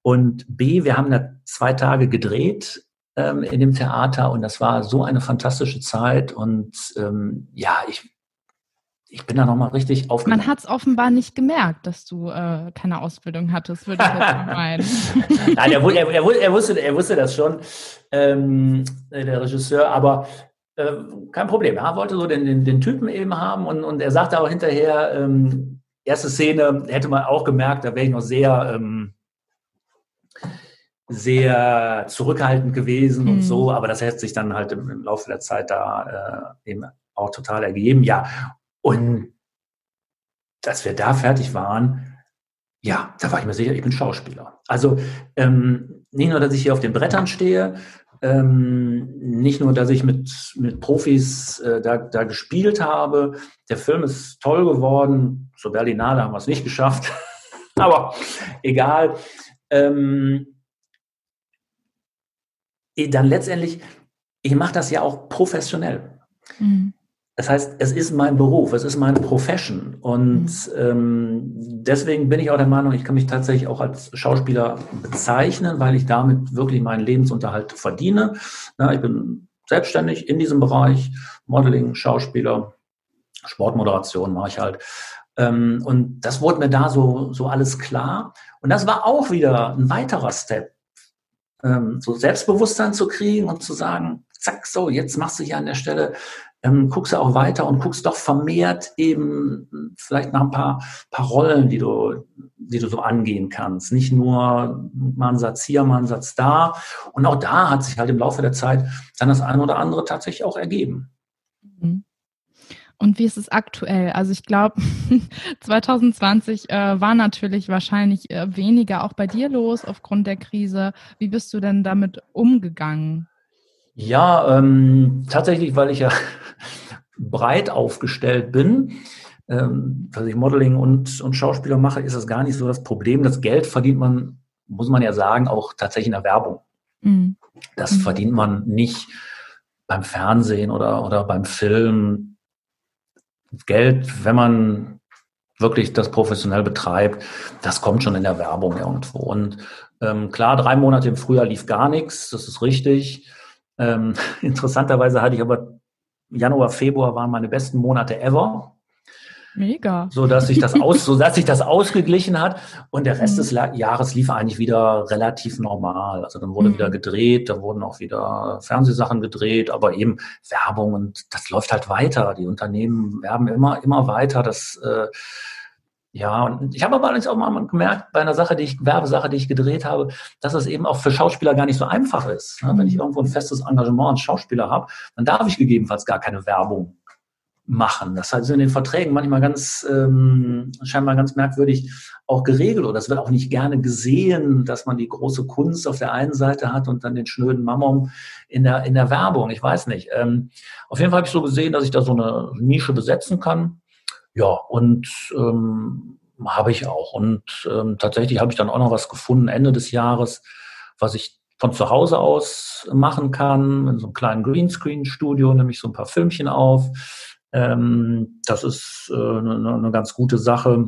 Und B, wir haben da zwei Tage gedreht ähm, in dem Theater und das war so eine fantastische Zeit. Und ähm, ja, ich ich bin da nochmal richtig aufgegangen. Man hat es offenbar nicht gemerkt, dass du äh, keine Ausbildung hattest, würde ich jetzt meinen. Nein, er, er, er, er, wusste, er wusste das schon, ähm, der Regisseur, aber äh, kein Problem. Er wollte so den, den, den, Typen eben haben und, und er sagte auch hinterher, ähm, erste Szene hätte man auch gemerkt, da wäre ich noch sehr, ähm, sehr zurückhaltend gewesen mhm. und so, aber das hätte sich dann halt im, im Laufe der Zeit da äh, eben auch total ergeben. Ja, und dass wir da fertig waren, ja, da war ich mir sicher, ich bin Schauspieler. Also ähm, nicht nur, dass ich hier auf den Brettern stehe, ähm, nicht nur, dass ich mit, mit Profis äh, da, da gespielt habe. Der Film ist toll geworden. Zur Berlinale haben wir es nicht geschafft. Aber egal. Ähm, dann letztendlich, ich mache das ja auch professionell. Mhm. Das heißt, es ist mein Beruf, es ist meine Profession. Und mhm. ähm, deswegen bin ich auch der Meinung, ich kann mich tatsächlich auch als Schauspieler bezeichnen, weil ich damit wirklich meinen Lebensunterhalt verdiene. Ja, ich bin selbstständig in diesem Bereich, Modeling, Schauspieler, Sportmoderation mache ich halt. Ähm, und das wurde mir da so, so alles klar. Und das war auch wieder ein weiterer Step ähm, so Selbstbewusstsein zu kriegen und zu sagen, zack, so, jetzt machst du hier an der Stelle, ähm, guckst du auch weiter und guckst doch vermehrt eben vielleicht nach ein paar, paar Rollen, die du, die du so angehen kannst. Nicht nur mal ein Satz hier, mal ein Satz da. Und auch da hat sich halt im Laufe der Zeit dann das eine oder andere tatsächlich auch ergeben. Mhm. Und wie ist es aktuell? Also ich glaube, 2020 äh, war natürlich wahrscheinlich äh, weniger auch bei dir los aufgrund der Krise. Wie bist du denn damit umgegangen? Ja, ähm, tatsächlich, weil ich ja breit aufgestellt bin, ähm, dass ich Modeling und, und Schauspieler mache, ist das gar nicht so das Problem. Das Geld verdient man, muss man ja sagen, auch tatsächlich in der Werbung. Mhm. Das mhm. verdient man nicht beim Fernsehen oder, oder beim Film Geld, wenn man wirklich das professionell betreibt, das kommt schon in der Werbung irgendwo. Und ähm, klar, drei Monate im Frühjahr lief gar nichts, das ist richtig. Ähm, interessanterweise hatte ich aber Januar, Februar waren meine besten Monate ever. Mega. So dass sich das aus, so dass sich das ausgeglichen hat und der Rest mhm. des Jahres lief eigentlich wieder relativ normal. Also dann wurde mhm. wieder gedreht, da wurden auch wieder Fernsehsachen gedreht, aber eben Werbung und das läuft halt weiter. Die Unternehmen werben immer, immer weiter. Das äh, ja, und ich habe aber allerdings auch mal gemerkt, bei einer Sache, die ich, Werbesache, die ich gedreht habe, dass es eben auch für Schauspieler gar nicht so einfach ist. Ne? Wenn ich mhm. irgendwo ein festes Engagement als Schauspieler habe, dann darf ich gegebenenfalls gar keine Werbung machen. Das heißt in den Verträgen manchmal ganz ähm, scheinbar ganz merkwürdig auch geregelt oder es wird auch nicht gerne gesehen, dass man die große Kunst auf der einen Seite hat und dann den schnöden Mammon in der in der Werbung. Ich weiß nicht. Ähm, auf jeden Fall habe ich so gesehen, dass ich da so eine Nische besetzen kann. Ja und ähm, habe ich auch und ähm, tatsächlich habe ich dann auch noch was gefunden Ende des Jahres, was ich von zu Hause aus machen kann, in so einem kleinen Greenscreen-Studio, nehme ich so ein paar Filmchen auf ähm, das ist äh, eine, eine ganz gute Sache.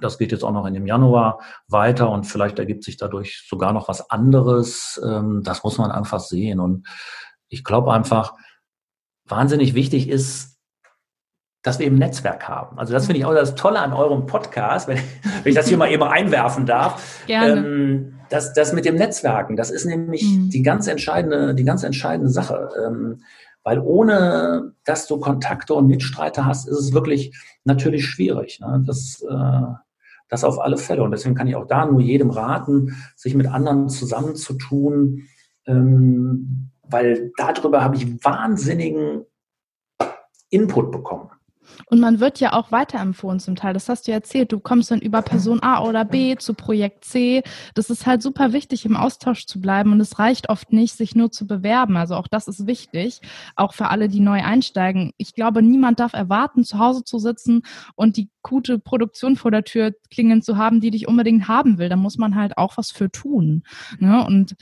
Das geht jetzt auch noch in dem Januar weiter und vielleicht ergibt sich dadurch sogar noch was anderes. Ähm, das muss man einfach sehen. Und ich glaube einfach, wahnsinnig wichtig ist, dass wir eben Netzwerk haben. Also das finde ich auch das Tolle an eurem Podcast, wenn, wenn ich das hier mal eben einwerfen darf. Gerne. Ähm, das, das mit dem Netzwerken, das ist nämlich mhm. die ganz entscheidende, die ganz entscheidende Sache. Ähm, weil ohne, dass du Kontakte und Mitstreiter hast, ist es wirklich natürlich schwierig. Ne? Das, äh, das auf alle Fälle. Und deswegen kann ich auch da nur jedem raten, sich mit anderen zusammenzutun, ähm, weil darüber habe ich wahnsinnigen Input bekommen. Und man wird ja auch weiterempfohlen zum Teil. Das hast du ja erzählt. Du kommst dann über Person A oder B zu Projekt C. Das ist halt super wichtig, im Austausch zu bleiben. Und es reicht oft nicht, sich nur zu bewerben. Also auch das ist wichtig, auch für alle, die neu einsteigen. Ich glaube, niemand darf erwarten, zu Hause zu sitzen und die gute Produktion vor der Tür klingen zu haben, die dich unbedingt haben will. Da muss man halt auch was für tun. Ne? Und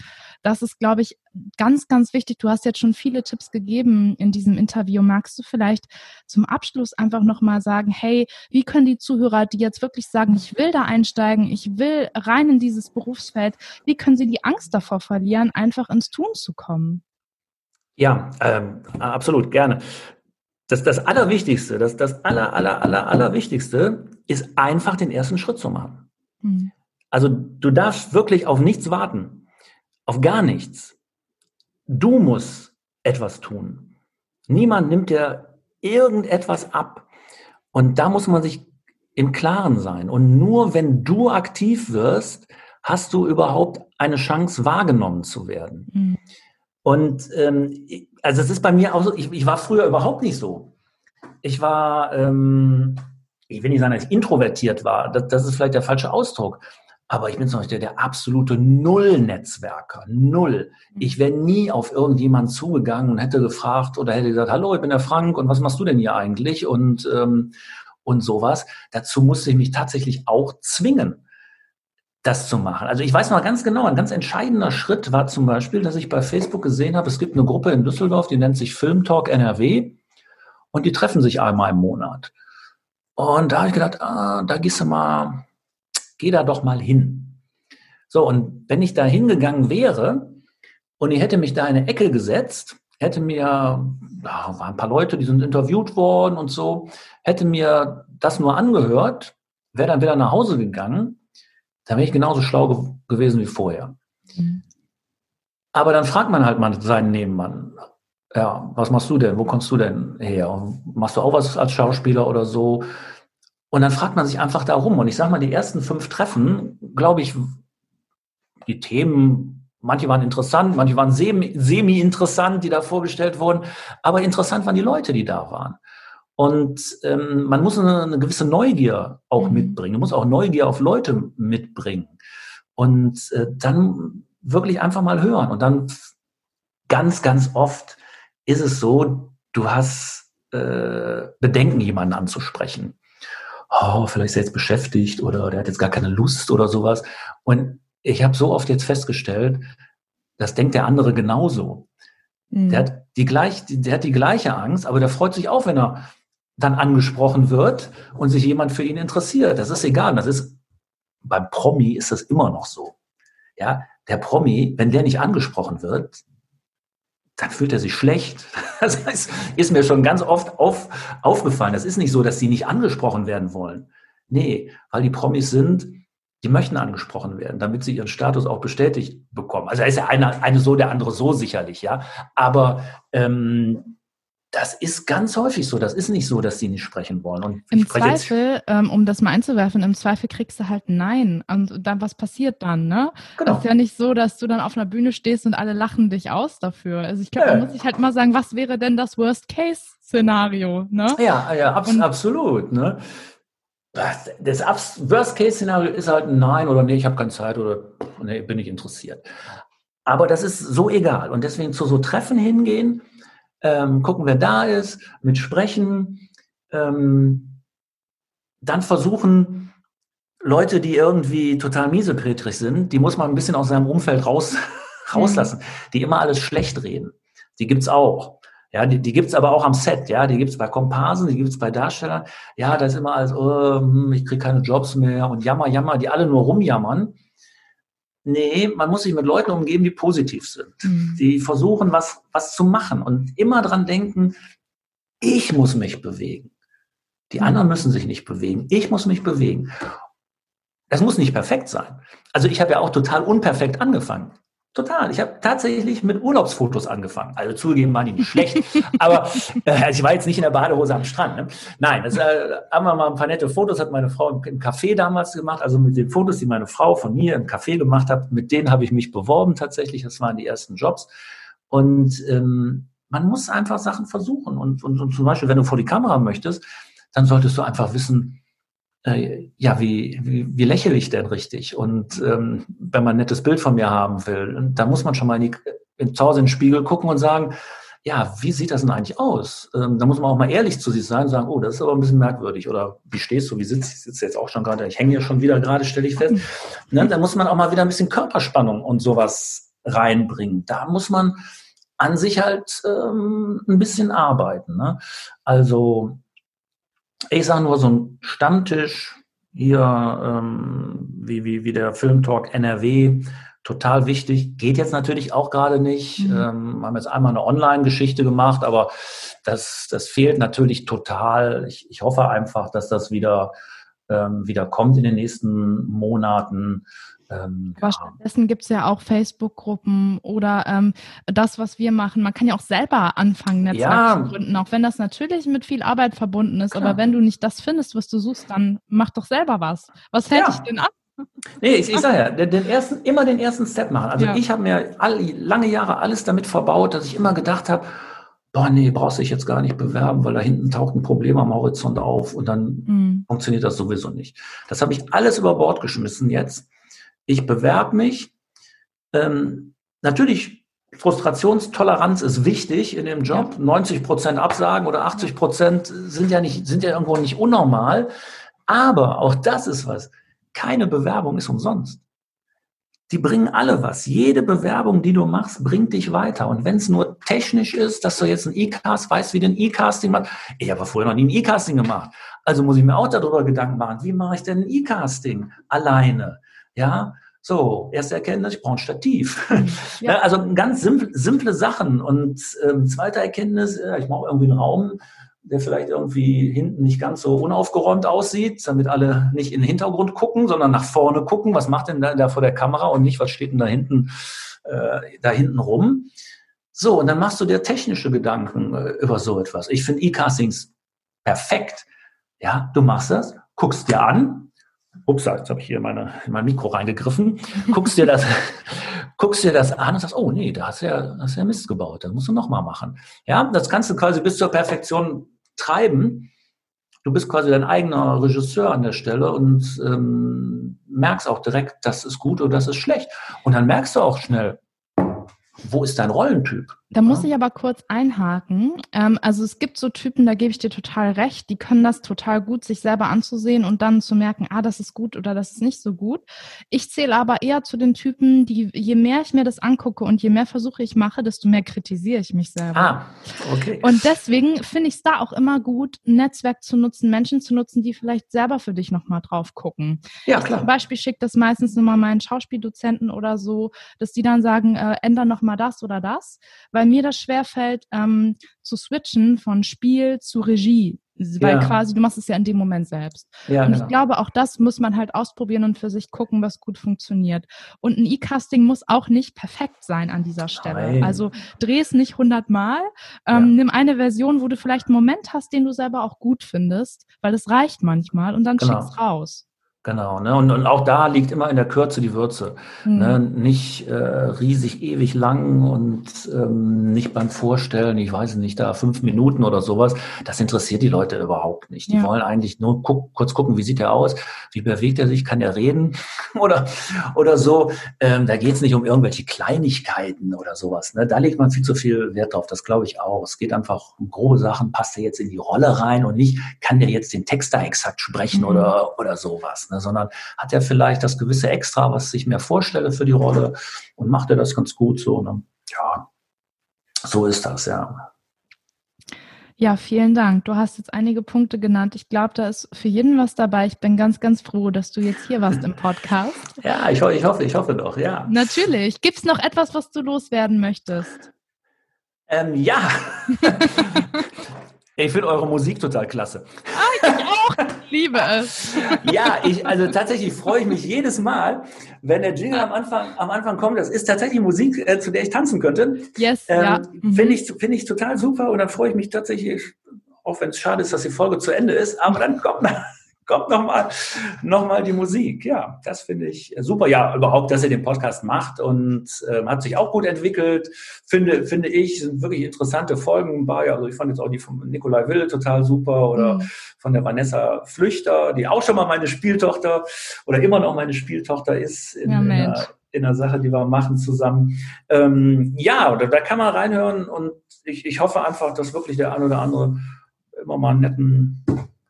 das ist, glaube ich, ganz, ganz wichtig. Du hast jetzt schon viele Tipps gegeben in diesem Interview. Magst du vielleicht zum Abschluss einfach nochmal sagen, hey, wie können die Zuhörer, die jetzt wirklich sagen, ich will da einsteigen, ich will rein in dieses Berufsfeld, wie können sie die Angst davor verlieren, einfach ins Tun zu kommen? Ja, ähm, absolut, gerne. Das, das Allerwichtigste, das, das Aller, Aller, Aller, Allerwichtigste ist einfach den ersten Schritt zu machen. Hm. Also du darfst wirklich auf nichts warten. Auf gar nichts. Du musst etwas tun. Niemand nimmt dir irgendetwas ab. Und da muss man sich im Klaren sein. Und nur wenn du aktiv wirst, hast du überhaupt eine Chance, wahrgenommen zu werden. Mhm. Und ähm, also es ist bei mir auch so, ich, ich war früher überhaupt nicht so. Ich war, ähm, ich will nicht sagen, dass ich introvertiert war, das, das ist vielleicht der falsche Ausdruck, aber ich bin zum Beispiel der absolute Null-Netzwerker. Null. Ich wäre nie auf irgendjemanden zugegangen und hätte gefragt oder hätte gesagt, hallo, ich bin der Frank und was machst du denn hier eigentlich? Und, ähm, und sowas. Dazu musste ich mich tatsächlich auch zwingen, das zu machen. Also ich weiß noch ganz genau, ein ganz entscheidender Schritt war zum Beispiel, dass ich bei Facebook gesehen habe, es gibt eine Gruppe in Düsseldorf, die nennt sich Filmtalk NRW und die treffen sich einmal im Monat. Und da habe ich gedacht, ah, da gehst du mal geh da doch mal hin. So, und wenn ich da hingegangen wäre und ich hätte mich da in eine Ecke gesetzt, hätte mir, ja, waren ein paar Leute, die sind interviewt worden und so, hätte mir das nur angehört, wäre dann wieder nach Hause gegangen, dann wäre ich genauso schlau ge gewesen wie vorher. Mhm. Aber dann fragt man halt mal seinen Nebenmann, ja, was machst du denn? Wo kommst du denn her? Machst du auch was als Schauspieler oder so? Und dann fragt man sich einfach darum. Und ich sage mal, die ersten fünf Treffen, glaube ich, die Themen, manche waren interessant, manche waren semi-interessant, die da vorgestellt wurden. Aber interessant waren die Leute, die da waren. Und ähm, man muss eine, eine, gewisse Neugier auch mhm. mitbringen. Man muss auch Neugier auf Leute mitbringen. Und äh, dann wirklich einfach mal hören. Und dann ganz, ganz oft ist es so, du hast äh, Bedenken, jemanden anzusprechen oh, vielleicht ist er jetzt beschäftigt oder der hat jetzt gar keine Lust oder sowas. Und ich habe so oft jetzt festgestellt, das denkt der andere genauso. Mhm. Der, hat die gleich, der hat die gleiche Angst, aber der freut sich auch, wenn er dann angesprochen wird und sich jemand für ihn interessiert. Das ist egal. Das ist, beim Promi ist das immer noch so. Ja, der Promi, wenn der nicht angesprochen wird, dann fühlt er sich schlecht. Das heißt, ist mir schon ganz oft auf, aufgefallen. Das ist nicht so, dass sie nicht angesprochen werden wollen. Nee, weil die Promis sind, die möchten angesprochen werden, damit sie ihren Status auch bestätigt bekommen. Also da ist ja eine, eine so, der andere so sicherlich, ja. Aber ähm, das ist ganz häufig so. Das ist nicht so, dass sie nicht sprechen wollen. Und Im Zweifel, ähm, um das mal einzuwerfen, im Zweifel kriegst du halt Nein. Und dann, was passiert dann, ne? Genau. Das ist ja nicht so, dass du dann auf einer Bühne stehst und alle lachen dich aus dafür. Also ich glaube, ja. da muss ich halt mal sagen, was wäre denn das Worst-Case-Szenario, ne? Ja, ja, abs und, absolut, ne? Das Worst-Case-Szenario ist halt ein Nein oder nee, ich habe keine Zeit oder nee, bin ich interessiert. Aber das ist so egal. Und deswegen zu so Treffen hingehen, ähm, gucken, wer da ist, mit sprechen, ähm, dann versuchen, Leute, die irgendwie total miesepetrig sind, die muss man ein bisschen aus seinem Umfeld raus, rauslassen, mhm. die immer alles schlecht reden. Die gibt's auch. Ja, die, die gibt's aber auch am Set, ja, die gibt's bei Komparsen, die gibt's bei Darstellern. Ja, da ist immer alles, oh, hm, ich krieg keine Jobs mehr und jammer, jammer, die alle nur rumjammern. Nee, man muss sich mit Leuten umgeben, die positiv sind, mhm. die versuchen, was, was zu machen und immer dran denken, ich muss mich bewegen. Die mhm. anderen müssen sich nicht bewegen. Ich muss mich bewegen. Das muss nicht perfekt sein. Also ich habe ja auch total unperfekt angefangen. Total. Ich habe tatsächlich mit Urlaubsfotos angefangen. Also zugegeben waren die nicht schlecht, aber äh, also ich war jetzt nicht in der Badehose am Strand. Ne? Nein, das äh, haben wir mal ein paar nette Fotos, hat meine Frau im, Café damals gemacht. Also mit den Fotos, die meine Frau von mir im Café gemacht hat, mit denen habe ich mich beworben tatsächlich. Das waren die ersten Jobs. Und ähm, man muss einfach Sachen versuchen. Und, und, und zum Beispiel, wenn du vor die Kamera möchtest, dann solltest du einfach wissen, äh, ja, wie, wie, wie lächle ich denn richtig? Und ähm, wenn man ein nettes Bild von mir haben will, da muss man schon mal in die, in, zu Hause in den Spiegel gucken und sagen, ja, wie sieht das denn eigentlich aus? Ähm, da muss man auch mal ehrlich zu sich sein und sagen, oh, das ist aber ein bisschen merkwürdig. Oder wie stehst du, wie sitzt ich sitze jetzt auch schon gerade, ich hänge hier schon wieder gerade, stelle ich fest. ne? Da muss man auch mal wieder ein bisschen Körperspannung und sowas reinbringen. Da muss man an sich halt ähm, ein bisschen arbeiten. Ne? Also ich sage nur so ein Stammtisch hier, ähm, wie, wie, wie der Filmtalk NRW, total wichtig. Geht jetzt natürlich auch gerade nicht. Mhm. Ähm, haben jetzt einmal eine Online-Geschichte gemacht, aber das, das fehlt natürlich total. Ich, ich hoffe einfach, dass das wieder, ähm, wieder kommt in den nächsten Monaten. Ähm, Aber ja. stattdessen gibt es ja auch Facebook-Gruppen oder ähm, das, was wir machen. Man kann ja auch selber anfangen, Netzwerk ja. zu gründen, auch wenn das natürlich mit viel Arbeit verbunden ist. Klar. Aber wenn du nicht das findest, was du suchst, dann mach doch selber was. Was hält ja. dich denn ab? Nee, ich, ich sage ja, den, den, ersten, immer den ersten Step machen. Also ja. ich habe mir all, lange Jahre alles damit verbaut, dass ich immer gedacht habe, boah, nee, brauchst dich jetzt gar nicht bewerben, weil da hinten taucht ein Problem am Horizont auf und dann mhm. funktioniert das sowieso nicht. Das habe ich alles über Bord geschmissen jetzt ich bewerbe mich. Ähm, natürlich, Frustrationstoleranz ist wichtig in dem Job. Ja. 90 Prozent Absagen oder 80 Prozent sind ja nicht, sind ja irgendwo nicht unnormal. Aber auch das ist was. Keine Bewerbung ist umsonst. Die bringen alle was. Jede Bewerbung, die du machst, bringt dich weiter. Und wenn es nur technisch ist, dass du jetzt ein E-Cast weißt, wie du ein E-Casting machst. Ich habe vorher noch nie ein E-Casting gemacht. Also muss ich mir auch darüber Gedanken machen, wie mache ich denn ein E-Casting alleine? Ja, so, erste Erkenntnis, ich brauche ein Stativ. Ja. also ganz simple, simple Sachen. Und ähm, zweite Erkenntnis, äh, ich brauche irgendwie einen Raum, der vielleicht irgendwie hinten nicht ganz so unaufgeräumt aussieht, damit alle nicht in den Hintergrund gucken, sondern nach vorne gucken, was macht denn da, da vor der Kamera und nicht, was steht denn da hinten äh, da hinten rum. So, und dann machst du dir technische Gedanken äh, über so etwas. Ich finde E-Castings perfekt. Ja, du machst das, guckst dir an. Ups, jetzt habe ich hier meine, in mein Mikro reingegriffen. Guckst dir das, guckst dir das an und sagst, oh nee, da hast du ja, hast ja Mist gebaut, das musst du nochmal machen. Ja, das kannst du quasi bis zur Perfektion treiben. Du bist quasi dein eigener Regisseur an der Stelle und ähm, merkst auch direkt, das ist gut oder das ist schlecht. Und dann merkst du auch schnell, wo ist dein Rollentyp? Da muss ich aber kurz einhaken. Ähm, also es gibt so Typen, da gebe ich dir total recht, die können das total gut, sich selber anzusehen und dann zu merken, ah, das ist gut oder das ist nicht so gut. Ich zähle aber eher zu den Typen, die, je mehr ich mir das angucke und je mehr Versuche ich mache, desto mehr kritisiere ich mich selber. Ah, okay. Und deswegen finde ich es da auch immer gut, ein Netzwerk zu nutzen, Menschen zu nutzen, die vielleicht selber für dich nochmal drauf gucken. Ja, klar. Ich zum Beispiel schicke das meistens nochmal meinen Schauspieldozenten oder so, dass die dann sagen, äh, ändern nochmal das oder das, weil weil mir das schwerfällt, ähm, zu switchen von Spiel zu Regie. Weil ja. quasi, du machst es ja in dem Moment selbst. Ja, und ich genau. glaube, auch das muss man halt ausprobieren und für sich gucken, was gut funktioniert. Und ein E-Casting muss auch nicht perfekt sein an dieser Stelle. Nein. Also dreh es nicht hundertmal. Ähm, ja. Nimm eine Version, wo du vielleicht einen Moment hast, den du selber auch gut findest, weil es reicht manchmal und dann genau. schick's raus. Genau, ne? Und, und auch da liegt immer in der Kürze die Würze. Mhm. Ne? Nicht äh, riesig ewig lang und ähm, nicht beim Vorstellen, ich weiß nicht, da fünf Minuten oder sowas. Das interessiert die Leute überhaupt nicht. Die ja. wollen eigentlich nur guck, kurz gucken, wie sieht er aus, wie bewegt er sich, kann er reden oder, oder so. Ähm, da geht es nicht um irgendwelche Kleinigkeiten oder sowas. Ne? Da legt man viel zu viel Wert drauf, das glaube ich auch. Es geht einfach um grobe Sachen, passt er jetzt in die Rolle rein und nicht, kann der jetzt den Text da exakt sprechen mhm. oder, oder sowas ne, sondern hat er vielleicht das gewisse Extra, was ich mir vorstelle für die Rolle und macht er das ganz gut so. Ne? Ja, so ist das, ja. Ja, vielen Dank. Du hast jetzt einige Punkte genannt. Ich glaube, da ist für jeden was dabei. Ich bin ganz, ganz froh, dass du jetzt hier warst im Podcast. Ja, ich, ich hoffe, ich hoffe doch, ja. Natürlich. Gibt es noch etwas, was du loswerden möchtest? Ähm, ja. Ich finde eure Musik total klasse. Ich auch. liebe es. Ja, ich, also tatsächlich freue ich mich jedes Mal, wenn der Jingle am Anfang, am Anfang kommt. Das ist tatsächlich Musik, äh, zu der ich tanzen könnte. Yes, ähm, ja. Mhm. Finde ich, finde ich total super und dann freue ich mich tatsächlich, auch wenn es schade ist, dass die Folge zu Ende ist, aber dann kommt, kommt nochmal noch mal die Musik. Ja, das finde ich super. Ja, überhaupt, dass ihr den Podcast macht und ähm, hat sich auch gut entwickelt. Finde, finde ich, sind wirklich interessante Folgen bei. Also ich fand jetzt auch die von Nikolai Will total super oder mhm. von der Vanessa Flüchter, die auch schon mal meine Spieltochter oder immer noch meine Spieltochter ist in, ja, in, in einer Sache, die wir machen zusammen. Ähm, ja, da, da kann man reinhören und ich, ich hoffe einfach, dass wirklich der ein oder andere immer mal einen netten,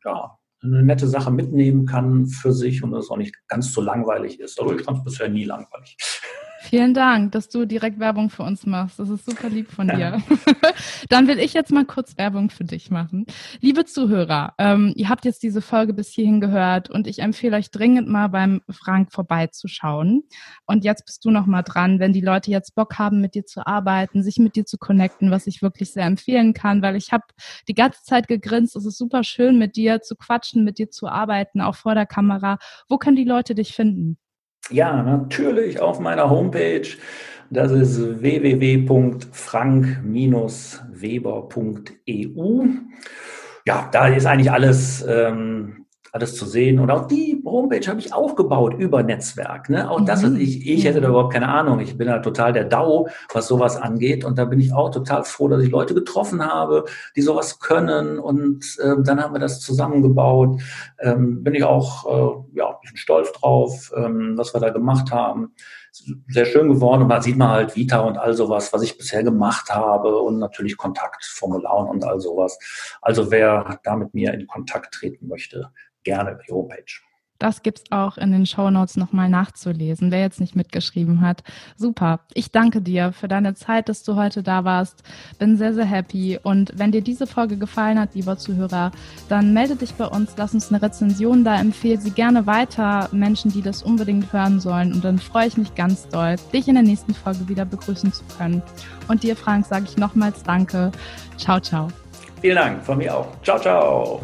ja, eine nette Sache mitnehmen kann für sich und es auch nicht ganz so langweilig ist. Aber ich fand es bisher nie langweilig. Vielen Dank, dass du direkt Werbung für uns machst. Das ist super lieb von dir. Dann will ich jetzt mal kurz Werbung für dich machen. Liebe Zuhörer, ähm, ihr habt jetzt diese Folge bis hierhin gehört und ich empfehle euch dringend mal beim Frank vorbeizuschauen. Und jetzt bist du noch mal dran, wenn die Leute jetzt Bock haben, mit dir zu arbeiten, sich mit dir zu connecten, was ich wirklich sehr empfehlen kann, weil ich habe die ganze Zeit gegrinst. Es ist super schön, mit dir zu quatschen, mit dir zu arbeiten, auch vor der Kamera. Wo können die Leute dich finden? Ja, natürlich auf meiner Homepage. Das ist www.frank-weber.eu. Ja, da ist eigentlich alles ähm, alles zu sehen. Und auch die Homepage habe ich aufgebaut über Netzwerk. Ne? Auch das, mhm. ich, ich hätte da überhaupt keine Ahnung. Ich bin da total der DAO, was sowas angeht. Und da bin ich auch total froh, dass ich Leute getroffen habe, die sowas können. Und ähm, dann haben wir das zusammengebaut. Ähm, bin ich auch äh, ja, bin stolz drauf, ähm, was wir da gemacht haben sehr schön geworden und da sieht man halt Vita und all sowas, was ich bisher gemacht habe und natürlich Kontaktformularen und all sowas. Also wer da mit mir in Kontakt treten möchte, gerne über die Homepage. Das gibt es auch in den Show Notes nochmal nachzulesen, wer jetzt nicht mitgeschrieben hat. Super. Ich danke dir für deine Zeit, dass du heute da warst. Bin sehr, sehr happy. Und wenn dir diese Folge gefallen hat, lieber Zuhörer, dann melde dich bei uns, lass uns eine Rezension da, empfehle sie gerne weiter Menschen, die das unbedingt hören sollen. Und dann freue ich mich ganz doll, dich in der nächsten Folge wieder begrüßen zu können. Und dir, Frank, sage ich nochmals Danke. Ciao, ciao. Vielen Dank, von mir auch. Ciao, ciao.